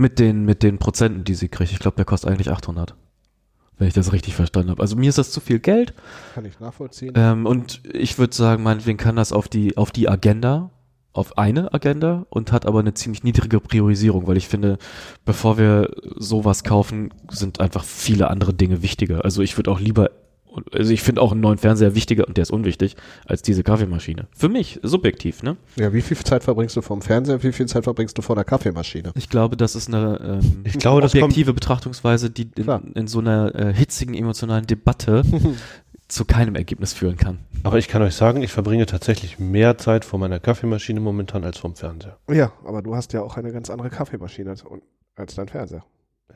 Mit den, mit den Prozenten, die sie kriegt. Ich glaube, der kostet eigentlich 800. Wenn ich das richtig verstanden habe. Also mir ist das zu viel Geld. Kann ich nachvollziehen. Ähm, und ich würde sagen, meinetwegen kann das auf die, auf die Agenda, auf eine Agenda und hat aber eine ziemlich niedrige Priorisierung, weil ich finde, bevor wir sowas kaufen, sind einfach viele andere Dinge wichtiger. Also ich würde auch lieber, also ich finde auch einen neuen Fernseher wichtiger und der ist unwichtig als diese Kaffeemaschine. Für mich, subjektiv, ne? Ja, wie viel Zeit verbringst du vom Fernseher, wie viel Zeit verbringst du vor der Kaffeemaschine? Ich glaube, das ist eine ähm, Ich glaube, das objektive Betrachtungsweise, die in, in so einer äh, hitzigen emotionalen Debatte zu keinem Ergebnis führen kann. Aber ich kann euch sagen, ich verbringe tatsächlich mehr Zeit vor meiner Kaffeemaschine momentan als vom Fernseher. Ja, aber du hast ja auch eine ganz andere Kaffeemaschine als, als dein Fernseher.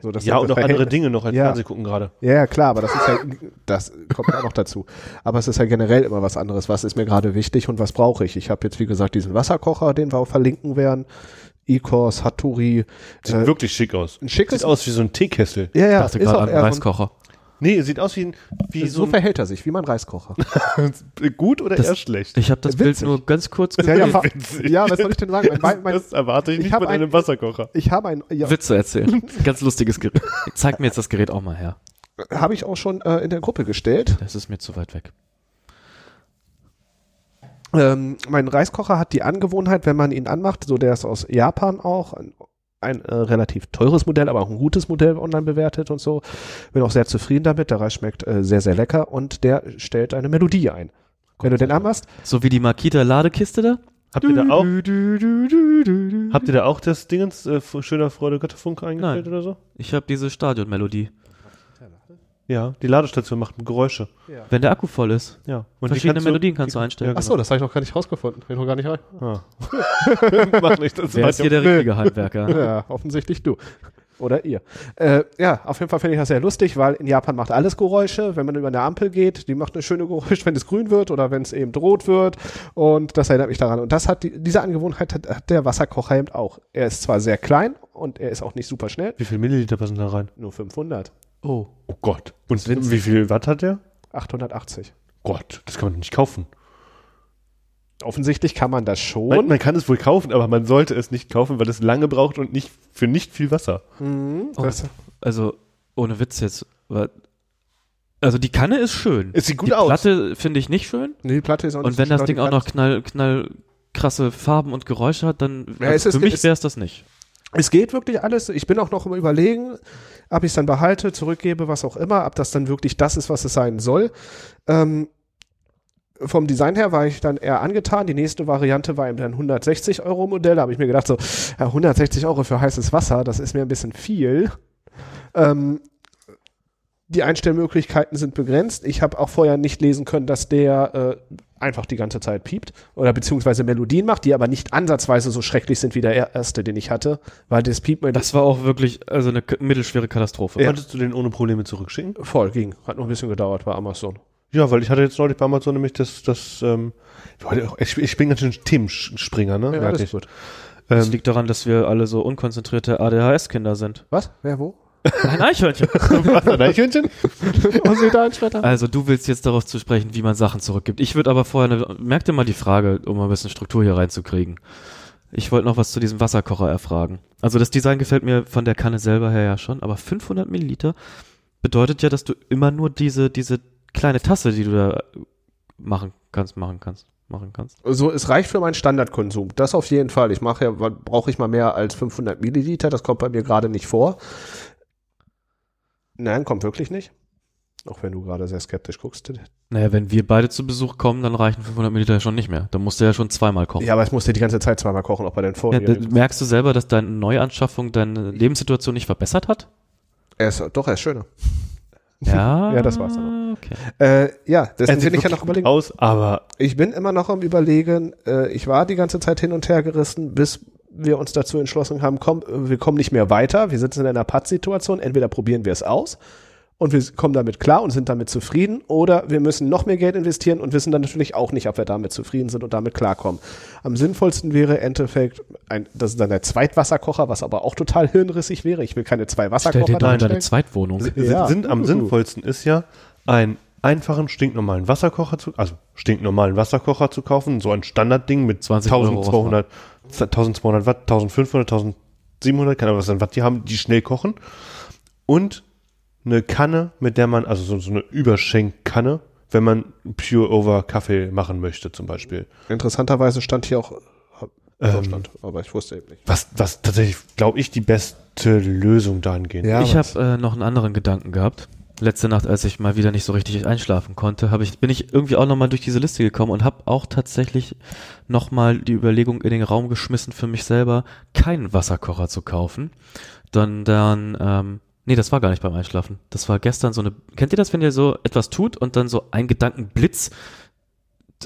So, das ja, und noch andere Dinge noch als Ja. Fernseh gucken gerade. Ja, klar, aber das ist ja, das kommt ja noch dazu. Aber es ist ja generell immer was anderes. Was ist mir gerade wichtig und was brauche ich? Ich habe jetzt, wie gesagt, diesen Wasserkocher, den wir auch verlinken werden. E-Course, Hattori. Sieht Äh, wirklich schick aus. ein schickes. Sieht aus wie so ein Teekessel. Ja, Ich ja, dachte ist gerade auch an einen eher Reiskocher. Nee, sieht aus wie, ein, wie so, so, verhält er sich, wie mein Reiskocher. gut oder Das- eher schlecht. Ich habe das Bild Witzig. nur ganz kurz ja, ja, gesehen. fa- Witzig. ja, was soll ich denn sagen? Mein, mein, mein, das erwarte ich ich nicht von ein- einem Wasserkocher. ich habe ein, ja, Witze erzählen. Ganz lustiges Gerät. Zeig mir jetzt das Gerät auch mal her. habe ich auch schon äh, in der Gruppe gestellt. Das ist mir zu weit weg. Ähm, mein Reiskocher hat die Angewohnheit, wenn man ihn anmacht, so der ist aus Japan auch, ein, ein äh, relativ teures Modell, aber auch ein gutes Modell online bewertet und so. Bin auch sehr zufrieden damit. Der Reis schmeckt äh, sehr, sehr lecker und der stellt eine Melodie ein. Wenn du den anmachst, So wie die Makita Ladekiste da? Habt ihr da auch, Du, du, du, du, du, du. habt ihr da auch das Dingens, äh, schöner Freude Götterfunk eingestellt Nein. oder so? Ich habe diese Stadionmelodie. Ja, die Ladestation macht Geräusche. Wenn der Akku voll ist. Ja. Und die Verschiedene kannst du- Melodien kannst du einstellen. Ja, ach so, das habe ich noch gar nicht rausgefunden. Bin noch gar nicht rein. Ah. Mach nicht, das Wer ist hier der richtige Handwerker? Ja, offensichtlich du. Oder ihr. Äh, ja, auf jeden Fall finde ich das sehr lustig, weil in Japan macht alles Geräusche. Wenn man über eine Ampel geht, die macht eine schöne Geräusch, wenn es grün wird oder wenn es eben rot wird. Und das erinnert mich daran. Und das hat die, diese Angewohnheit hat, hat der Wasserkocher eben auch. Er ist zwar sehr klein und er ist auch nicht super schnell. Wie viel Milliliter passen da rein? Nur 500. Oh. Oh Gott. Und wie viel Watt hat der? 880. Gott, das kann man nicht kaufen. Offensichtlich kann man das schon. Man, man kann es wohl kaufen, aber man sollte es nicht kaufen, weil es lange braucht und nicht für nicht viel Wasser. Mhm, Oh. Also, ohne Witz jetzt. Also die Kanne ist schön. Es sieht gut die aus. Platte finde ich nicht schön. nee, die Platte ist auch nicht Und wenn so das Ding die auch noch knall, knall krasse Farben und Geräusche hat, dann Ja, also es ist- für mich wäre es das nicht. Es geht wirklich alles. Ich bin auch noch im Überlegen, ob ich es dann behalte, zurückgebe, was auch immer, ob das dann wirklich das ist, was es sein soll. Ähm, vom Design her war ich dann eher angetan. Die nächste Variante war eben dann 160 Euro Modell. Da habe ich mir gedacht, so ja, 160 Euro für heißes Wasser, das ist mir ein bisschen viel. Ähm, die Einstellmöglichkeiten sind begrenzt. Ich habe auch vorher nicht lesen können, dass der äh, einfach die ganze Zeit piept oder beziehungsweise Melodien macht, die aber nicht ansatzweise so schrecklich sind wie der erste, den ich hatte, weil das Piepen Das war auch wirklich also eine mittelschwere Katastrophe. Ja. Konntest du den ohne Probleme zurückschicken? voll ging. Hat noch ein bisschen gedauert bei Amazon. Ja, weil ich hatte jetzt neulich bei Amazon nämlich das, das, ähm, ich, ich bin ganz schön Themenspringer, ne? Ja, alles ich. gut. Das Ähm, liegt daran, dass wir alle so unkonzentrierte ADHS-Kinder sind. Was? Wer wo? Ein Eichhörnchen. was, ein Eichhörnchen? Und sie da ein Schwetter? Also du willst jetzt darauf zu sprechen, wie man Sachen zurückgibt. Ich würde aber vorher, eine, merk dir mal die Frage, um mal ein bisschen Struktur hier reinzukriegen. Ich wollte noch was zu diesem Wasserkocher erfragen. Also das Design gefällt mir von der Kanne selber her ja schon, aber 500 Milliliter bedeutet ja, dass du immer nur diese, diese kleine Tasse, die du da machen kannst, machen kannst, machen kannst. So, es reicht für meinen Standardkonsum. Das auf jeden Fall. Ich mache ja, brauche ich mal mehr als 500 Milliliter. Das kommt bei mir gerade nicht vor. Nein, kommt wirklich nicht. Auch wenn du gerade sehr skeptisch guckst. Naja, wenn wir beide zu Besuch kommen, dann reichen 500 Milliliter schon nicht mehr. Dann musst du ja schon zweimal kochen. Ja, aber ich musste die ganze Zeit zweimal kochen, auch bei den Ja, da- merkst du selber, dass deine Neuanschaffung deine Lebenssituation nicht verbessert hat? er ist, doch, er ist schöner. Ja. Ja, das war's dann Okay. Äh, ja, deswegen bin ich ja noch überlegen. aus, aber Ich bin immer noch am überlegen. Äh, ich war die ganze Zeit hin und her gerissen, bis wir uns dazu entschlossen haben, komm, wir kommen nicht mehr weiter. Wir sitzen in einer Pattsituation. Entweder probieren wir es aus und wir kommen damit klar und sind damit zufrieden oder wir müssen noch mehr Geld investieren und wissen dann natürlich auch nicht, ob wir damit zufrieden sind und damit klarkommen. Am sinnvollsten wäre im Endeffekt, ein, das ist dann der Zweitwasserkocher, was aber auch total hirnrissig wäre. Ich will keine zwei Stell Wasserkocher dir da deine. Zweitwohnung. si- Ja. sind am Uh. sinnvollsten ist ja, einen einfachen, stinknormalen Wasserkocher zu, also stinknormalen Wasserkocher zu kaufen, so ein Standardding mit 20 Euro 1200, 1200 Watt, 1500, 1700, keine Ahnung, was dann Watt die haben, die schnell kochen. Und eine Kanne, mit der man, also so, so eine Überschenkkanne, wenn man Pure Over Kaffee machen möchte, zum Beispiel. Interessanterweise stand hier auch Ähm, Deutschland, aber ich wusste eben nicht. Was, was tatsächlich, glaube ich, die beste Lösung dahingehend Ja, ich habe äh, noch einen anderen Gedanken gehabt. Letzte Nacht, als ich mal wieder nicht so richtig einschlafen konnte, habe ich bin ich irgendwie auch noch mal durch diese Liste gekommen und habe auch tatsächlich noch mal die Überlegung in den Raum geschmissen für mich selber, keinen Wasserkocher zu kaufen. Dann dann ähm, nee, das war gar nicht beim Einschlafen. Das war gestern so eine Kennt ihr das, wenn ihr so etwas tut und dann so ein Gedankenblitz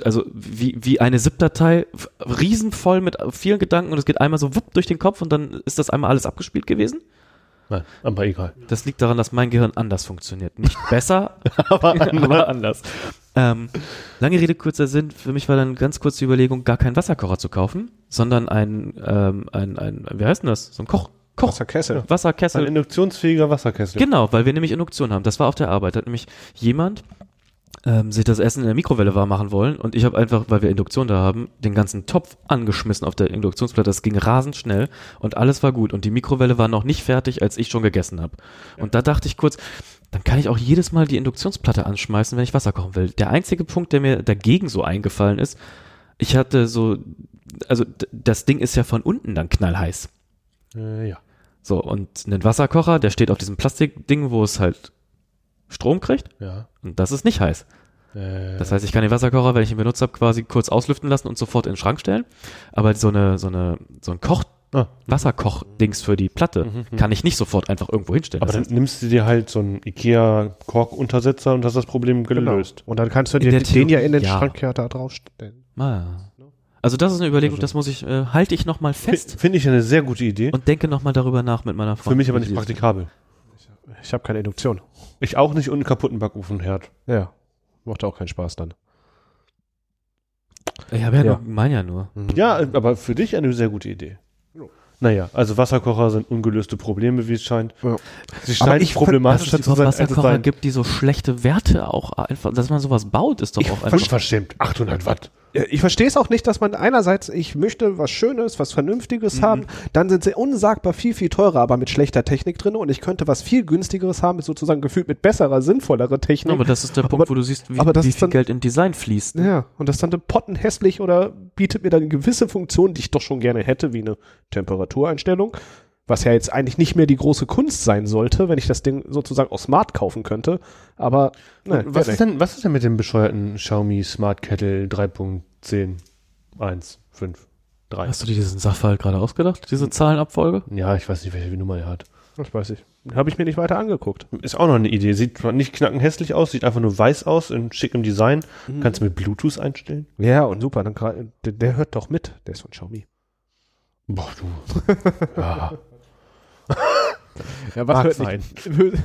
also wie, wie eine ZIP-Datei, riesenvoll mit vielen Gedanken und es geht einmal so wupp durch den Kopf und dann ist das einmal alles abgespielt gewesen? Nein, aber egal. Das liegt daran, dass mein Gehirn anders funktioniert. Nicht besser, aber anders. Ähm, lange Rede, kurzer Sinn. Für mich war dann ganz kurz die Überlegung, gar keinen Wasserkocher zu kaufen, sondern ein, ähm, ein, ein wie heißt denn das? So ein Koch, Koch, Wasserkessel. Ein Wasserkessel. induktionsfähiger Wasserkessel. Genau, weil wir nämlich Induktion haben. Das war auf der Arbeit. Da hat nämlich jemand ähm, sich das Essen in der Mikrowelle warm machen wollen und ich habe einfach, weil wir Induktion da haben, den ganzen Topf angeschmissen auf der Induktionsplatte. Das ging rasend schnell und alles war gut und die Mikrowelle war noch nicht fertig, als ich schon gegessen habe. Und da dachte ich kurz, dann kann ich auch jedes Mal die Induktionsplatte anschmeißen, wenn ich Wasser kochen will. Der einzige Punkt, der mir dagegen so eingefallen ist, ich hatte so, also das Ding ist ja von unten dann knallheiß. Äh, ja. So, und ein Wasserkocher, der steht auf diesem Plastikding, wo es halt Strom kriegt. Ja. Und das ist nicht heiß. Äh, Das heißt, ich kann den Wasserkocher, wenn ich ihn benutzt habe, quasi kurz auslüften lassen und sofort in den Schrank stellen. Aber so eine, so eine, so ein Koch, Ah. Wasserkochdings für die Platte Mhm, kann ich nicht sofort einfach irgendwo hinstellen. aber Das dann nimmst du dir halt so einen Ikea-Kork-Untersetzer und hast das Problem gelöst. Genau. Und dann kannst du dir der den ja in den ja. Schrank ja da draufstellen. Ah. Also das ist eine Überlegung, Also- das muss ich, äh, halte ich nochmal fest Finde ich eine sehr gute Idee. und denke nochmal darüber nach mit meiner Frau. Für mich aber nicht praktikabel. Ich habe keine Induktion. Ich auch nicht und einen kaputten Backofenherd. Ja. Macht auch keinen Spaß dann. Ich habe ja, Ja. Nur, mein ja nur. Ja, aber für dich eine sehr gute Idee. Naja, also Wasserkocher sind ungelöste Probleme, wie es scheint. Ja. Sie Aber scheinen ich problematischer es zu sein, Wasserkocher sein. gibt, die so schlechte Werte auch einfach, dass man sowas baut, ist doch auch einfach. Unverschämt. 800 Watt. Ich verstehe es auch nicht, dass man einerseits, ich möchte was Schönes, was Vernünftiges haben, dann sind sie unsagbar viel, viel teurer, aber mit schlechter Technik drin und ich könnte was viel günstigeres haben, mit sozusagen gefühlt mit besserer, sinnvollerer Technik. Ja, aber das ist der Aber- Punkt, wo du siehst, wie, aber das wie ist viel dann- Geld in Design fließt. ja, und das ist dann pottenhässlich oder bietet mir dann gewisse Funktionen, die ich doch schon gerne hätte, wie eine Temperatureinstellung, Was ja jetzt eigentlich nicht mehr die große Kunst sein sollte, wenn ich das Ding sozusagen auch smart kaufen könnte. Aber ne, was, ist denn, was ist denn mit dem bescheuerten Xiaomi Smart Kettle 3.10 1 5 3? Hast du dir diesen Sachverhalt gerade ausgedacht, diese Zahlenabfolge? Ja, ich weiß nicht, welche Nummer er hat. Das weiß ich. Habe ich mir nicht weiter angeguckt. Ist auch noch eine Idee. Sieht nicht knackenhässlich aus, sieht einfach nur weiß aus, in schickem Design. Kannst du mit Bluetooth einstellen? Ja, und super. Dann der, der hört doch mit. Der ist von Xiaomi. Boah, du. ja. Ja, Mag hört sein. nicht-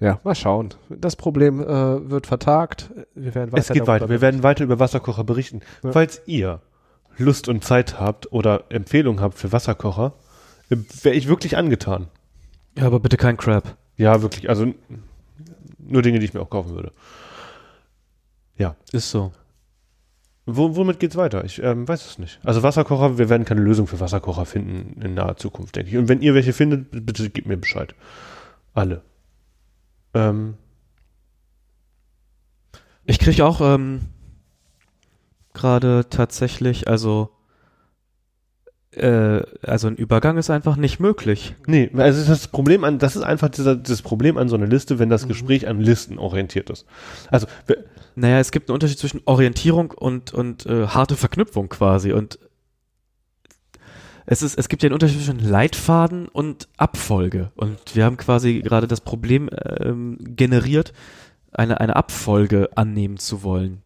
ja, mal schauen. Das Problem äh, wird vertagt. Wir werden weiter Es geht weiter. Wir werden weiter über Wasserkocher berichten. Ja. Falls ihr Lust und Zeit habt oder Empfehlungen habt für Wasserkocher, wäre ich wirklich angetan. Ja, aber bitte kein Crap. Ja, wirklich. Also nur Dinge, die ich mir auch kaufen würde. Ja. Ist so. Wo, womit geht's weiter? Ich ähm, weiß es nicht. Also Wasserkocher, wir werden keine Lösung für Wasserkocher finden in naher Zukunft, denke ich. Und wenn ihr welche findet, bitte gebt mir Bescheid. Alle. Ähm, Ich kriege auch ähm, gerade tatsächlich, also also ein Übergang ist einfach nicht möglich. nee, also das Problem an, das ist einfach dieser, das Problem an so einer Liste, wenn Mhm. das Gespräch an Listen orientiert ist. Also, Naja, es gibt einen Unterschied zwischen Orientierung und, und äh, harte Verknüpfung quasi. Und es, ist, es gibt ja einen Unterschied zwischen Leitfaden und Abfolge. Und wir haben quasi gerade das Problem ähm, generiert, eine, eine Abfolge annehmen zu wollen.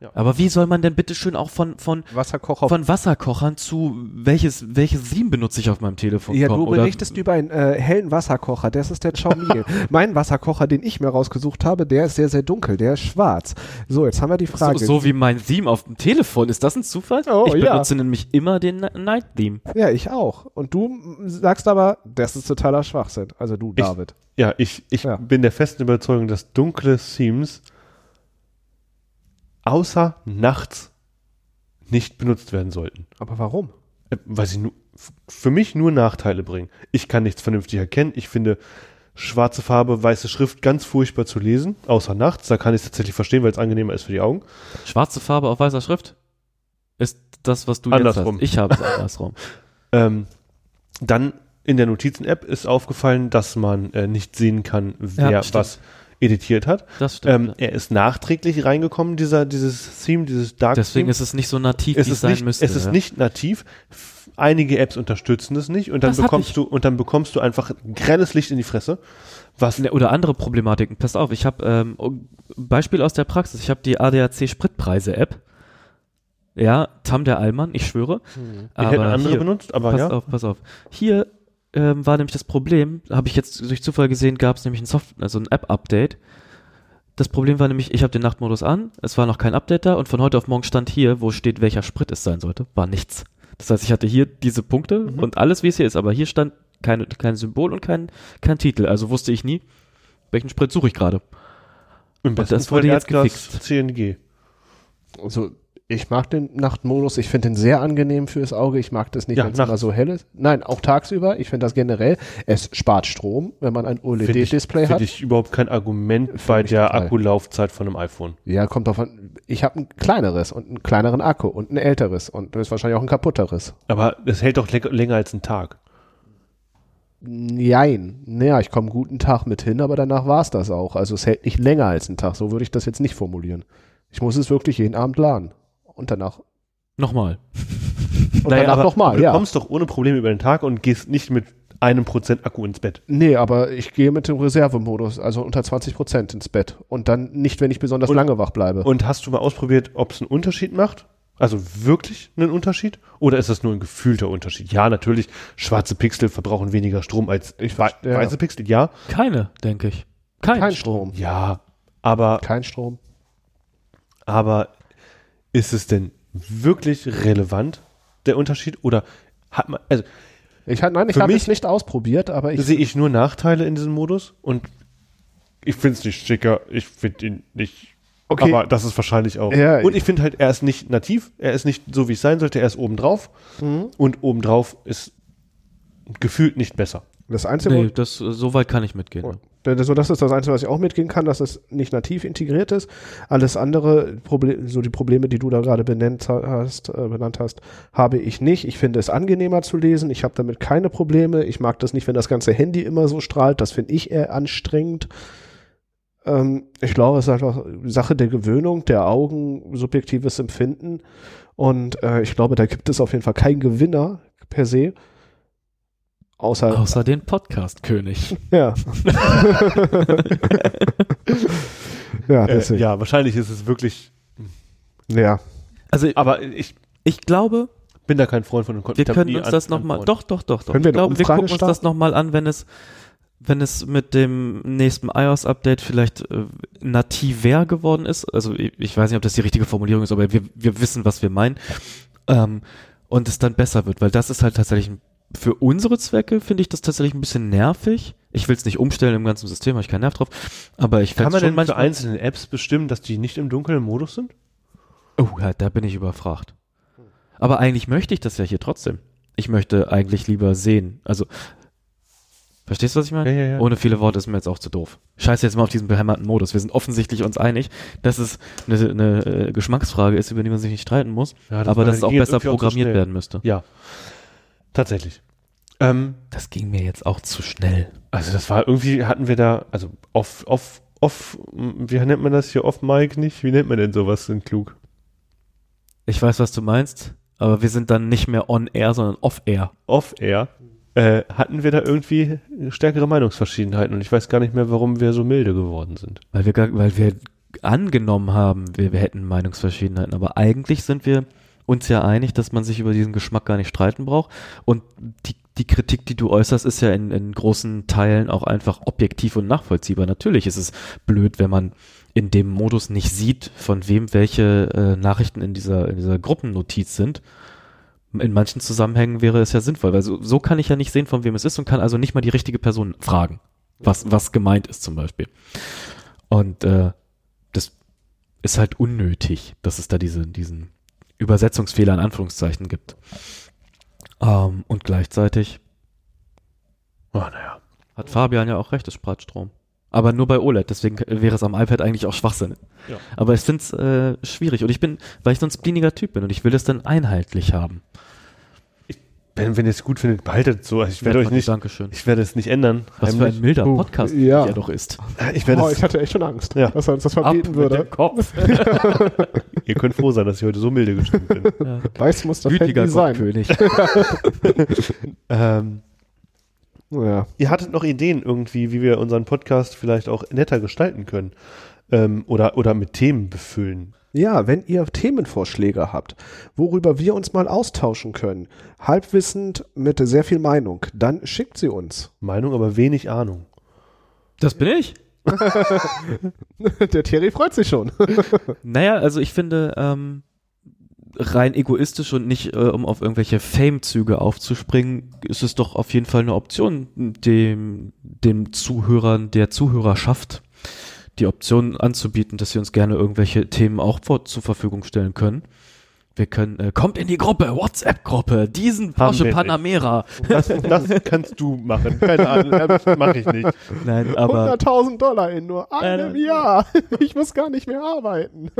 Ja. Aber wie soll man denn bitte schön auch von, von, Wasserkocher. von Wasserkochern zu welches, welches Theme benutze ich auf meinem Telefon ja, kommen? du berichtest über einen äh, hellen Wasserkocher. Das ist der Xiaomi. mein Wasserkocher, den ich mir rausgesucht habe, der ist sehr, sehr dunkel. Der ist schwarz. So, jetzt haben wir die so, Frage. so wie mein Theme auf dem Telefon. Ist das ein Zufall? Oh, ich ja. benutze nämlich immer den Ni- Night Theme. ja, ich auch. Und du sagst aber, das ist totaler Schwachsinn. Also du, Ich- David. ja, ich, ich Ja. bin der festen Überzeugung, dass dunkle Themes außer nachts nicht benutzt werden sollten. Aber warum? Äh, weil sie nur, für mich nur Nachteile bringen. Ich kann nichts vernünftig erkennen. Ich finde schwarze Farbe, weiße Schrift ganz furchtbar zu lesen, außer nachts. Da kann ich es tatsächlich verstehen, weil es angenehmer ist für die Augen. Schwarze Farbe auf weißer Schrift? Ist das, was du Andersrum. jetzt hast? Ich habe es andersrum. Ähm, dann in der Notizen-App ist aufgefallen, dass man äh, nicht sehen kann, wer Ja, stimmt. was editiert hat. Das stimmt. Ähm, er ist nachträglich reingekommen, dieser, dieses Theme, dieses Dark Deswegen Theme. ist es nicht so nativ, es wie es sein nicht, müsste. es ist ja. nicht nativ. Einige Apps unterstützen es nicht und dann Das bekommst du und dann bekommst du einfach grelles Licht in die Fresse. Was Ne, Oder andere Problematiken. Pass auf, ich habe ähm, oh, Beispiel aus der Praxis. Ich habe die ADAC Spritpreise-App. Ja, Tam der Allmann, ich schwöre. ich Aber hätte andere hier, benutzt, aber pass ja. auf, pass auf. Hier ähm, war nämlich das Problem, habe ich jetzt durch Zufall gesehen, gab es nämlich ein Soft also ein App-Update. Das Problem war nämlich, ich habe den Nachtmodus an, es war noch kein Update da und von heute auf morgen stand hier, wo steht, welcher Sprit es sein sollte, war nichts. Das heißt, ich hatte hier diese Punkte Mhm. und alles, wie es hier ist, aber hier stand keine, kein Symbol und kein, kein Titel. Also wusste ich nie, welchen Sprit suche ich gerade. Im besten das Fall wurde jetzt gefixt. CNG. Also, ich mag den Nachtmodus. Ich finde den sehr angenehm fürs Auge. Ich mag das nicht, Ja, wenn es immer so hell ist. Nein, auch tagsüber. Ich finde das generell. Es spart Strom, wenn man ein OLED-Display hat. finde ich überhaupt kein Argument Finde bei der total. Akkulaufzeit von einem iPhone. Ja, kommt drauf an. Ich habe ein kleineres und einen kleineren Akku und ein älteres und das ist wahrscheinlich auch ein kaputteres. Aber es hält doch länger als einen Tag. Nein. Naja, ich komme einen guten Tag mit hin, aber danach war's das auch. Also es hält nicht länger als einen Tag. So würde ich das jetzt nicht formulieren. Ich muss es wirklich jeden Abend laden. Und danach. Nochmal. Und danach aber nochmal, du ja. kommst doch ohne Probleme über den Tag und gehst nicht mit einem Prozent Akku ins Bett. Nee, aber ich gehe mit dem Reservemodus, also unter 20 Prozent ins Bett. Und dann nicht, wenn ich besonders Und- lange wach bleibe. Und hast du mal ausprobiert, ob es einen Unterschied macht? Also wirklich einen Unterschied? Oder ist das nur ein gefühlter Unterschied? Ja, natürlich, schwarze Pixel verbrauchen weniger Strom als Ich wei ver- ja. weiße Pixel, ja. Keine, denke ich. Kein, Kein Strom. Strom. Ja, aber, Kein Strom. aber ist es denn wirklich relevant, der Unterschied? Oder hat man, also Ich, nein, ich Für habe mich- es nicht ausprobiert, aber ich. sehe ich nur Nachteile in diesem Modus und ich finde es nicht schicker, ich finde ihn nicht. Okay. Aber das ist wahrscheinlich auch. Ja, und ich finde halt, er ist nicht nativ, er ist nicht so, wie es sein sollte, er ist obendrauf. Mhm. Und obendrauf ist gefühlt nicht besser. Das Einzige, Nee, das, so weit kann ich mitgehen. So, das ist das Einzige, was ich auch mitgehen kann, dass es nicht nativ integriert ist. Alles andere, so die Probleme, die du da gerade benannt hast, äh, benannt hast, habe ich nicht. Ich finde es angenehmer zu lesen. Ich habe damit keine Probleme. Ich mag das nicht, wenn das ganze Handy immer so strahlt. Das finde ich eher anstrengend. Ähm, ich glaube, es ist einfach Sache der Gewöhnung, der Augen, subjektives Empfinden. Und äh, ich glaube, da gibt es auf jeden Fall keinen Gewinner per se. Außer, Außer den Podcast-König. ja. ja, Äh, ja, wahrscheinlich ist es wirklich, Ja. Also aber ich ich glaube, bin da kein Freund von. und kon- wir können uns an- das nochmal, doch, doch, doch, doch. Können wir ich glaube, wir gucken uns das nochmal an, wenn es, wenn es mit dem nächsten iOS-Update vielleicht äh, nativer geworden ist. Also ich, ich weiß nicht, ob das die richtige Formulierung ist, aber wir, wir wissen, was wir meinen. Ähm, und es dann besser wird, weil das ist halt tatsächlich ein- für unsere Zwecke finde ich das tatsächlich ein bisschen nervig. Ich will es nicht umstellen im ganzen System, habe ich keinen Nerv drauf. Aber ich Kann man schon denn für einzelne Apps bestimmen, dass die nicht im dunklen Modus sind? Oh, ja, da bin ich überfragt. Aber eigentlich möchte ich das ja hier trotzdem. Ich möchte eigentlich lieber sehen. Also, verstehst du, was ich meine? Ja, ja, ja. Ohne viele Worte ist mir jetzt auch zu doof. Scheiße jetzt mal auf diesen behämmerten Modus. Wir sind offensichtlich uns einig, dass es eine, eine äh, Geschmacksfrage ist, über die man sich nicht streiten muss, Ja, aber dass es auch besser programmiert schnell. werden müsste. Ja, tatsächlich. Ähm, Das ging mir jetzt auch zu schnell. also das war irgendwie, hatten wir da, also off, off, off, wie nennt man das hier, off Mic nicht? Wie nennt man denn sowas denn klug? Ich weiß, was du meinst, aber wir sind dann nicht mehr on air, sondern off air. Off-Air. Äh, hatten wir da irgendwie stärkere Meinungsverschiedenheiten und ich weiß gar nicht mehr, warum wir so milde geworden sind. Weil wir, weil wir angenommen haben, wir, wir hätten Meinungsverschiedenheiten, aber eigentlich sind wir uns ja einig, dass man sich über diesen Geschmack gar nicht streiten braucht. Und die, die Kritik, die du äußerst, ist ja in, in großen Teilen auch einfach objektiv und nachvollziehbar. Natürlich ist es blöd, wenn man in dem Modus nicht sieht, von wem welche äh, Nachrichten in dieser, in dieser Gruppennotiz sind. In manchen Zusammenhängen wäre es ja sinnvoll, weil so, so kann ich ja nicht sehen, von wem es ist und kann also nicht mal die richtige Person fragen, was, was gemeint ist zum Beispiel. Und äh, das ist halt unnötig, dass es da diese, diesen Übersetzungsfehler in Anführungszeichen gibt. Ähm, und gleichzeitig Oh, naja. hat Fabian ja auch recht, es spart Strom. Aber nur bei OLED, deswegen wäre es am iPad eigentlich auch Schwachsinn. Ja. Aber ich finde es äh, schwierig und ich bin, weil ich so ein spleeniger Typ bin und ich will es dann einheitlich haben. Wenn, wenn ihr es gut findet, behaltet es so. Also Ich werde euch nicht, Dankeschön. ich werde es nicht ändern. Was für ein Heimlich. milder Podcast ja. er doch ist. ich werde Oh, ich hatte echt schon Angst, Ja. dass er uns das Ab verbieten mit würde. dem Kopf. ihr könnt froh sein, dass ich heute so milde gestimmt bin. ja. Weiß muss das Handy sein. Gottkönig. ähm, Ja. ihr hattet noch Ideen irgendwie, wie wir unseren Podcast vielleicht auch netter gestalten können. Ähm, oder, oder mit Themen befüllen. Ja, wenn ihr Themenvorschläge habt, worüber wir uns mal austauschen können, halbwissend mit sehr viel Meinung, dann schickt sie uns. Meinung, aber wenig Ahnung. Das bin ich. Der Thierry freut sich schon. Naja, also ich finde, ähm, rein egoistisch und nicht, äh, um auf irgendwelche Fame-Züge aufzuspringen, ist es doch auf jeden Fall eine Option, dem, dem Zuhörern, der Zuhörerschaft die Option anzubieten, dass sie uns gerne irgendwelche Themen auch vor, zur Verfügung stellen können. Wir können, äh, kommt in die Gruppe, WhatsApp-Gruppe, diesen Porsche. Panamera. Das, das kannst du machen. Keine Ahnung, das mache ich nicht. Nein, aber 100.000 Dollar in nur einem Äh, Jahr. Ich muss gar nicht mehr arbeiten.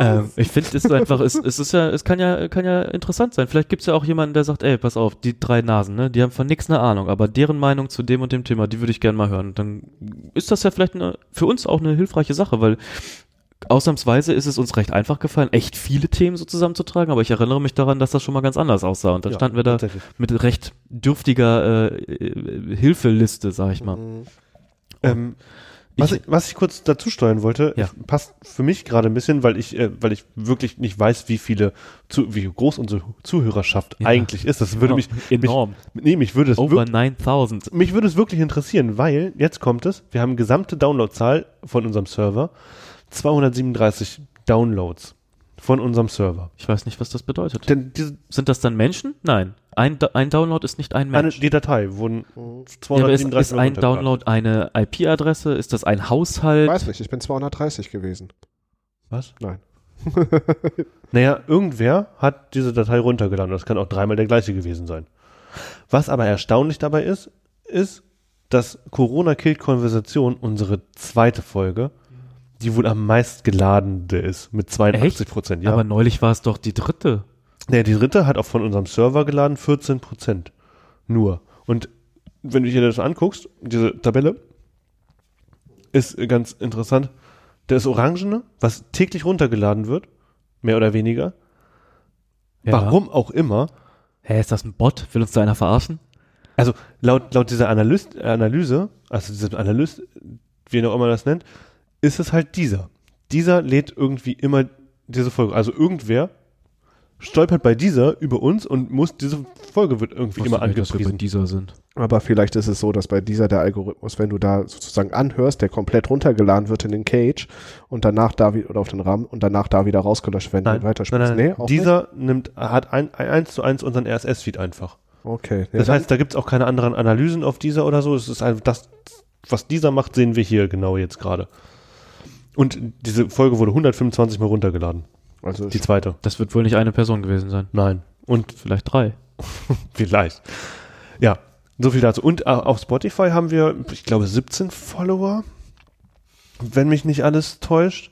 Ähm, ich finde, es ist einfach, es, es ist ja, es kann ja, kann ja interessant sein. Vielleicht gibt's ja auch jemanden, der sagt, ey, pass auf, die drei Nasen, ne, die haben von nix eine Ahnung, aber deren Meinung zu dem und dem Thema, die würde ich gerne mal hören. Dann ist das ja vielleicht eine, für uns auch eine hilfreiche Sache, weil ausnahmsweise ist es uns recht einfach gefallen, echt viele Themen so zusammenzutragen, aber ich erinnere mich daran, dass das schon mal ganz anders aussah. Und dann Ja, standen wir da mit recht dürftiger äh, äh, Hilfeliste, sag ich mal. Ähm, was, Ich- ich, was ich kurz dazu steuern wollte, Ja. passt für mich gerade ein bisschen, weil ich, äh, weil ich wirklich nicht weiß, wie viele, zu, wie groß unsere Zuhörerschaft Ja. eigentlich ist. Das würde mich, enorm. mich, nee, mich würde es Over wirklich, 9000. mich würde es wirklich interessieren, weil jetzt kommt es, wir haben gesamte Downloadzahl von unserem Server, 237 Downloads von unserem Server. Ich weiß nicht, was das bedeutet. Denn diese, Sind das dann Menschen? Nein. Ein, ein Download ist nicht ein eine, Mensch. die Datei wurden Ja, aber ist, 237 ist ein Download eine IP-Adresse? Ist das ein Haushalt? Weiß nicht, ich bin 230 gewesen. Was? Nein. Naja, irgendwer hat diese Datei runtergeladen. Das kann auch dreimal der gleiche gewesen sein. Was aber erstaunlich dabei ist, ist, dass Corona killt Konversation, unsere zweite Folge, die wohl am meist geladene ist, mit 82 Prozent. Ja. Aber neulich war es doch die dritte. Nee, die dritte hat auch von unserem Server geladen 14 Prozent. Nur. Und wenn du dir das anguckst, diese Tabelle, ist ganz interessant. Das Orangene, was täglich runtergeladen wird, mehr oder weniger, Ja. warum auch immer, Hä, ist das ein Bot? Will uns da einer verarschen? also laut, laut dieser Analyst, Analyse, also dieser Analyst, wie auch immer das nennt, ist es halt dieser. Dieser lädt irgendwie immer diese Folge. Also irgendwer stolpert bei dieser über uns und muss, diese Folge wird irgendwie immer nicht, wir bei angepriesen. dieser sind. Aber vielleicht ist es so, dass bei dieser der Algorithmus, wenn du da sozusagen anhörst, der komplett runtergeladen wird in den Cage und danach da wieder oder auf den RAM und danach da wieder rausgelöscht, wenn Nein, du weiterspielst. nein, nein, Nee, dieser nimmt, hat ein, ein, eins zu eins unseren RSS-Feed einfach. nicht? Okay. Das heißt, da gibt's auch keine anderen Analysen auf dieser oder so. Es ist einfach das, was dieser macht, sehen wir hier genau jetzt gerade. Und diese Folge wurde 125 Mal runtergeladen. also Die zweite. Das wird wohl nicht eine Person gewesen sein. Nein. Und Vielleicht drei. vielleicht. Ja, so viel dazu. Und äh, auf Spotify haben wir, ich glaube, 17 Follower. Wenn mich nicht alles täuscht.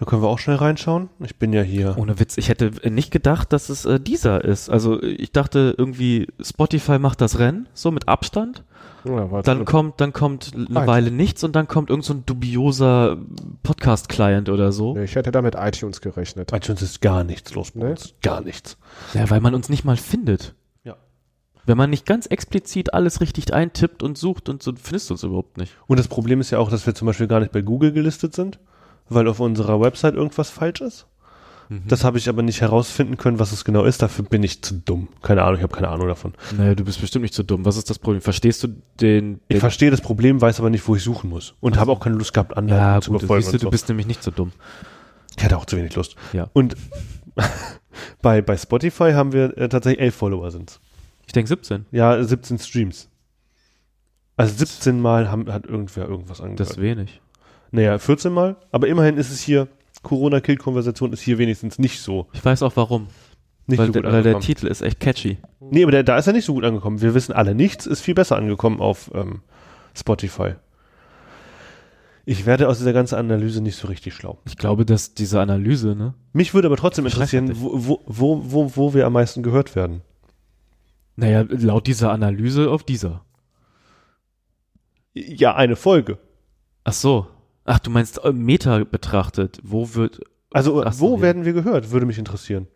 Da können wir auch schnell reinschauen. Ich bin ja hier. Ohne Witz, ich hätte nicht gedacht, dass es äh, dieser ist. Also ich dachte irgendwie, Spotify macht das Rennen, so mit Abstand. ja. Dann kommt, dann kommt eine Nein. Weile nichts und dann kommt irgend so ein dubioser Podcast-Client oder so. Nee, ich hätte da mit iTunes gerechnet. iTunes ist gar nichts los bei Nee? uns. Gar nichts. Ja, weil man uns nicht mal findet. Ja. Wenn man nicht ganz explizit alles richtig eintippt und sucht und so, findest du uns überhaupt nicht. Und das Problem ist ja auch, dass wir zum Beispiel gar nicht bei Google gelistet sind, weil auf unserer Website irgendwas falsch ist. Das habe ich aber nicht herausfinden können, was es genau ist. Dafür bin ich zu dumm. Keine Ahnung, ich habe keine Ahnung davon. Naja, du bist bestimmt nicht so dumm. Was ist das Problem? Verstehst du den, Ich den verstehe das Problem, weiß aber nicht, wo ich suchen muss. Und habe auch keine Lust gehabt, Anleitungen Ja, zu gut, befolgen. siehst du, so. du bist nämlich nicht so dumm. ich hatte auch zu wenig Lust. Ja. Und bei, bei Spotify haben wir äh, tatsächlich elf Follower sind. Ich denke 17. Ja, 17 Streams. Also 17 Mal haben, hat irgendwer irgendwas Das angehört. ist wenig. Naja, 14 Mal. Aber immerhin ist es hier, Corona-Kill-Konversation ist hier wenigstens nicht so. Ich weiß auch warum. Nicht weil, so der, gut weil der. Titel ist echt catchy. Nee, aber der, da ist er nicht so gut angekommen. Wir wissen alle nichts, ist viel besser angekommen auf ähm, Spotify. Ich werde aus dieser ganzen Analyse nicht so richtig schlau. Ich glaube, dass diese Analyse, ne? Mich würde aber trotzdem interessieren, wo, wo, wo, wo wir am meisten gehört werden. Naja, laut dieser Analyse auf dieser. Ja, eine Folge. Ach so. Ach, du meinst äh, Meta betrachtet. Wo wird, Also, Ach so, wo ja. werden wir gehört? Würde mich interessieren.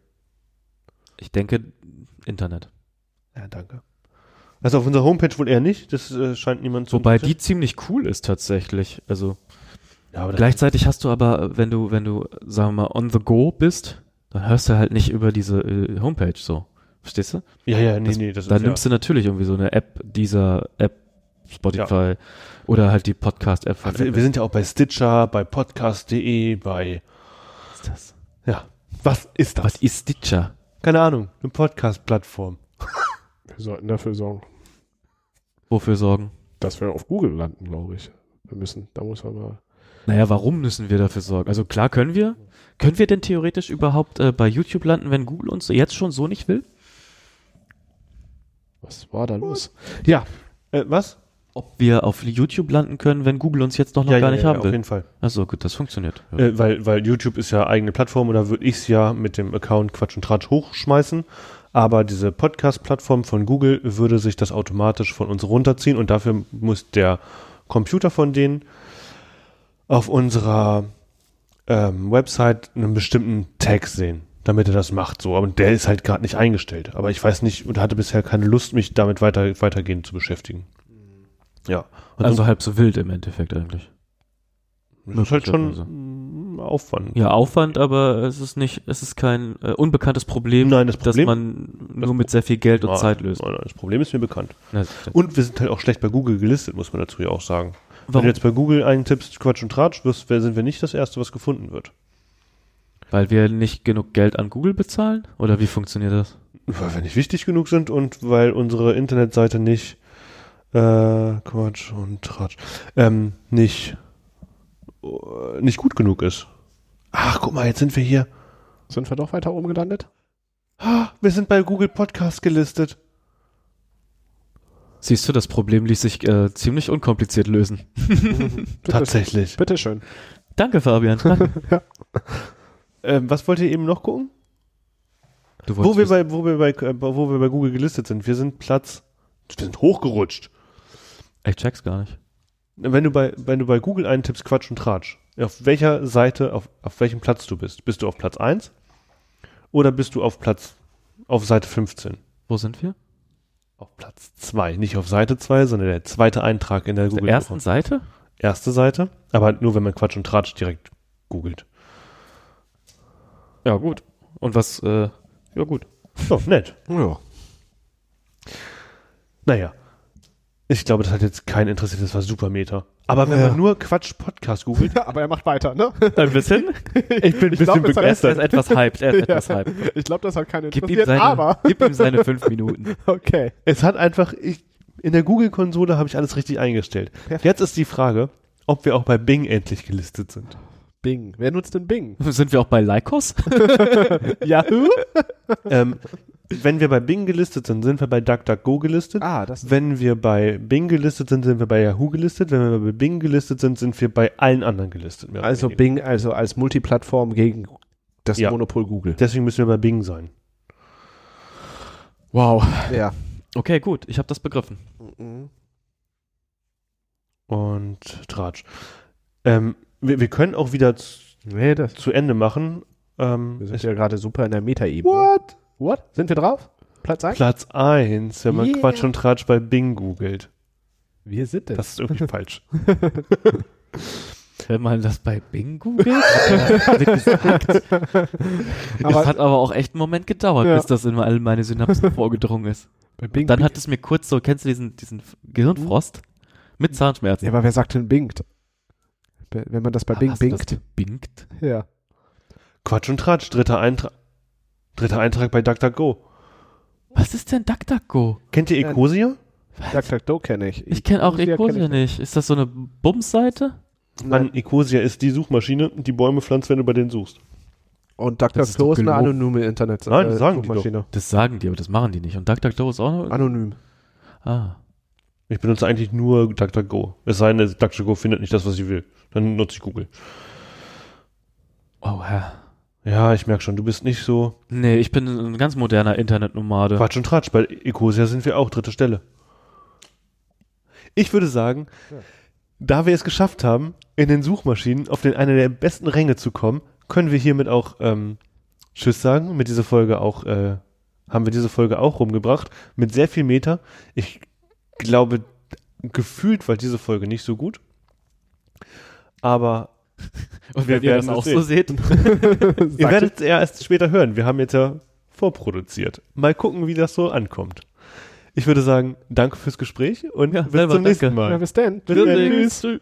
ich denke, Internet. Ja, danke. Also auf unserer Homepage wohl eher nicht. Das äh, scheint niemand zu Wobei interessieren. die ziemlich cool ist tatsächlich. Also Ja, gleichzeitig hast du aber, wenn du, wenn du, sagen wir mal, on the go bist, dann hörst du halt nicht über diese äh, Homepage so. Verstehst du? Ja, ja, nee, Das- nee, das Da ist nimmst du natürlich irgendwie so eine App, dieser App, Spotify oder halt die Podcast-App ja. Ach, wir, wir sind ja auch bei Stitcher, bei podcast.de, bei Was ist das? ja. Was ist das? Was ist Stitcher? Keine Ahnung, eine Podcast-Plattform. Wir sollten dafür sorgen, Wofür sorgen? dass wir auf Google landen, glaube ich. Wir müssen, da muss man mal. Naja, warum müssen wir dafür sorgen? Also klar können wir. Können wir denn theoretisch überhaupt äh, bei YouTube landen, wenn Google uns jetzt schon so nicht will? Was war da los? Ja, Äh, was? Ob wir auf YouTube landen können, wenn Google uns jetzt noch, noch gar nicht haben auf will? jeden Fall. Achso, gut, das funktioniert. Ja. Äh, weil, weil YouTube ist ja eigene Plattform und da würde ich es ja mit dem Account Quatsch und Tratsch hochschmeißen. Aber diese Podcast-Plattform von Google würde sich das automatisch von uns runterziehen und dafür muss der Computer von denen auf unserer ähm, Website einen bestimmten Tag sehen, damit er das macht. So, aber der ist halt gerade nicht eingestellt. Aber ich weiß nicht und hatte bisher keine Lust, mich damit weiter weitergehend zu beschäftigen. Ja. Und also halb so wild im Endeffekt eigentlich. das ist halt schon mm, Aufwand. Ja, Aufwand, aber es ist nicht, es ist kein äh, unbekanntes Problem, Nein, das Problem- das man nur mit sehr viel Geld und Nein, Zeit löst. nein, nein, das Problem ist mir bekannt. Und wir sind halt auch schlecht bei Google gelistet, muss man dazu ja auch sagen. Wenn warum? du jetzt bei Google eintippst, Quatsch und Tratsch, wirst, sind wir nicht das Erste, was gefunden wird. Weil wir nicht genug Geld an Google bezahlen? Oder wie funktioniert das? Weil wir nicht wichtig genug sind und weil unsere Internetseite nicht äh, Quatsch und Tratsch ähm, nicht äh, nicht gut genug ist. Ach, guck mal, jetzt sind wir hier. sind wir doch weiter oben gelandet? Ah, wir sind bei Google Podcast gelistet. Siehst du, das Problem ließ sich äh, ziemlich unkompliziert lösen. Tatsächlich. Bitteschön. Danke, Fabian. Danke. Ähm, was wollt ihr eben noch gucken? Du Wo wir, bei, wo, wir bei, äh, wo wir bei Google gelistet sind. Wir sind Platz. Wir sind hochgerutscht. Ich check's gar nicht. Wenn du bei, wenn du bei Google eintippst Quatsch und Tratsch, auf welcher Seite, auf, auf welchem Platz du bist? Bist du auf Platz 1 oder bist du auf Platz, auf Seite 15? Wo sind wir? Auf Platz 2. Nicht auf Seite 2, sondern der zweite Eintrag in der Auf Google der ersten Seite? Erste Seite, aber nur, wenn man Quatsch und Tratsch direkt googelt. Ja, gut. Und was, äh, ja gut. So, nett. Ja. Naja. Ich glaube, das hat jetzt keinen interessiert, das war super Meta. Aber wenn Ja. man nur Quatsch Podcast googelt, Aber er macht weiter, ne? Ein bisschen? ich bin ein Ich es hat- er ist etwas hyped, er ist etwas hyped. Ich glaube, das hat keinen Gib ihm, interessiert, seine, aber gib ihm seine fünf Minuten. okay. Es hat einfach, ich, in der Google-Konsole habe ich alles richtig eingestellt. Perfekt. Jetzt ist die Frage, ob wir auch bei Bing endlich gelistet sind. Bing. Wer nutzt denn Bing? Sind wir auch bei Lycos? Yahoo? ähm, wenn wir bei Bing gelistet sind, sind wir bei DuckDuckGo gelistet. Ah, das Wenn wir bei Bing gelistet sind, sind wir bei Yahoo gelistet. Wenn wir bei Bing gelistet sind, sind wir bei allen anderen gelistet. Also. Bing, also als Multiplattform gegen das Ja. Monopol Google. Deswegen müssen wir bei Bing sein. Wow. Ja. Okay, gut, ich habe das begriffen. Und Tratsch. Ähm, wir, wir können auch wieder zu, Nee, das. zu Ende machen. Ähm, Wir sind ja gerade super in der Meta-Ebene. What? What? Sind wir drauf? Platz 1? Platz 1, wenn man Yeah. Quatsch und Tratsch bei Bing googelt. Wir sind es. Das ist irgendwie falsch. Wenn man das bei Bing googelt? das Aber hat aber auch echt einen Moment gedauert, Ja. bis das in all meine Synapsen vorgedrungen ist. bei Bing. Dann hat es mir kurz so, kennst du diesen, diesen Gehirnfrost? Mit Zahnschmerzen. ja, aber wer sagt denn bingt? Wenn man das bei Ah, Bing hast du das bingt. gebingt? Ja. Quatsch und Tratsch, dritter Eintrag. Dritter Eintrag bei DuckDuckGo. Was ist denn DuckDuckGo? Kennt ihr Ja. Ecosia? DuckDuckDo kenne ich. Ich kenne auch Ecosia kenn nicht. Ist das so eine Bums-Seite? Mann, Ecosia ist die Suchmaschine, die Bäume pflanzt, wenn du bei denen suchst. Und Das ist DuckDuckDo doch ist eine anonyme Internet. Nein, äh, das sagen die Suchmaschine. Das sagen die, aber das machen die nicht. Und DuckDuckGo ist auch noch... Anonym. Ah. Ich benutze eigentlich nur DuckDuckGo. Es sei denn, DuckDuckGo findet nicht das, was ich will. Dann nutze ich Google. Oh, Herr. Ja, ich merke schon, du bist nicht so. Nee, ich bin ein ganz moderner Internetnomade. Quatsch und Tratsch. Bei Ecosia sind wir auch dritte Stelle. Ich würde sagen, da wir es geschafft haben, in den Suchmaschinen auf den einer der besten Ränge zu kommen, können wir hiermit auch ähm, Tschüss sagen. Mit dieser Folge auch, äh, haben wir diese Folge auch rumgebracht. Mit sehr viel Meter. Ich glaube, gefühlt war diese Folge nicht so gut. Aber Und wir wenn ihr werden das es auch so seht, ihr werdet es erst später hören. Wir haben jetzt ja vorproduziert. Mal gucken, wie das so ankommt. Ich würde sagen, danke fürs Gespräch und Ja, bis selber zum nächsten danke. Mal. Ja, bis dann. Bis dann. Tschüss. Tschüss.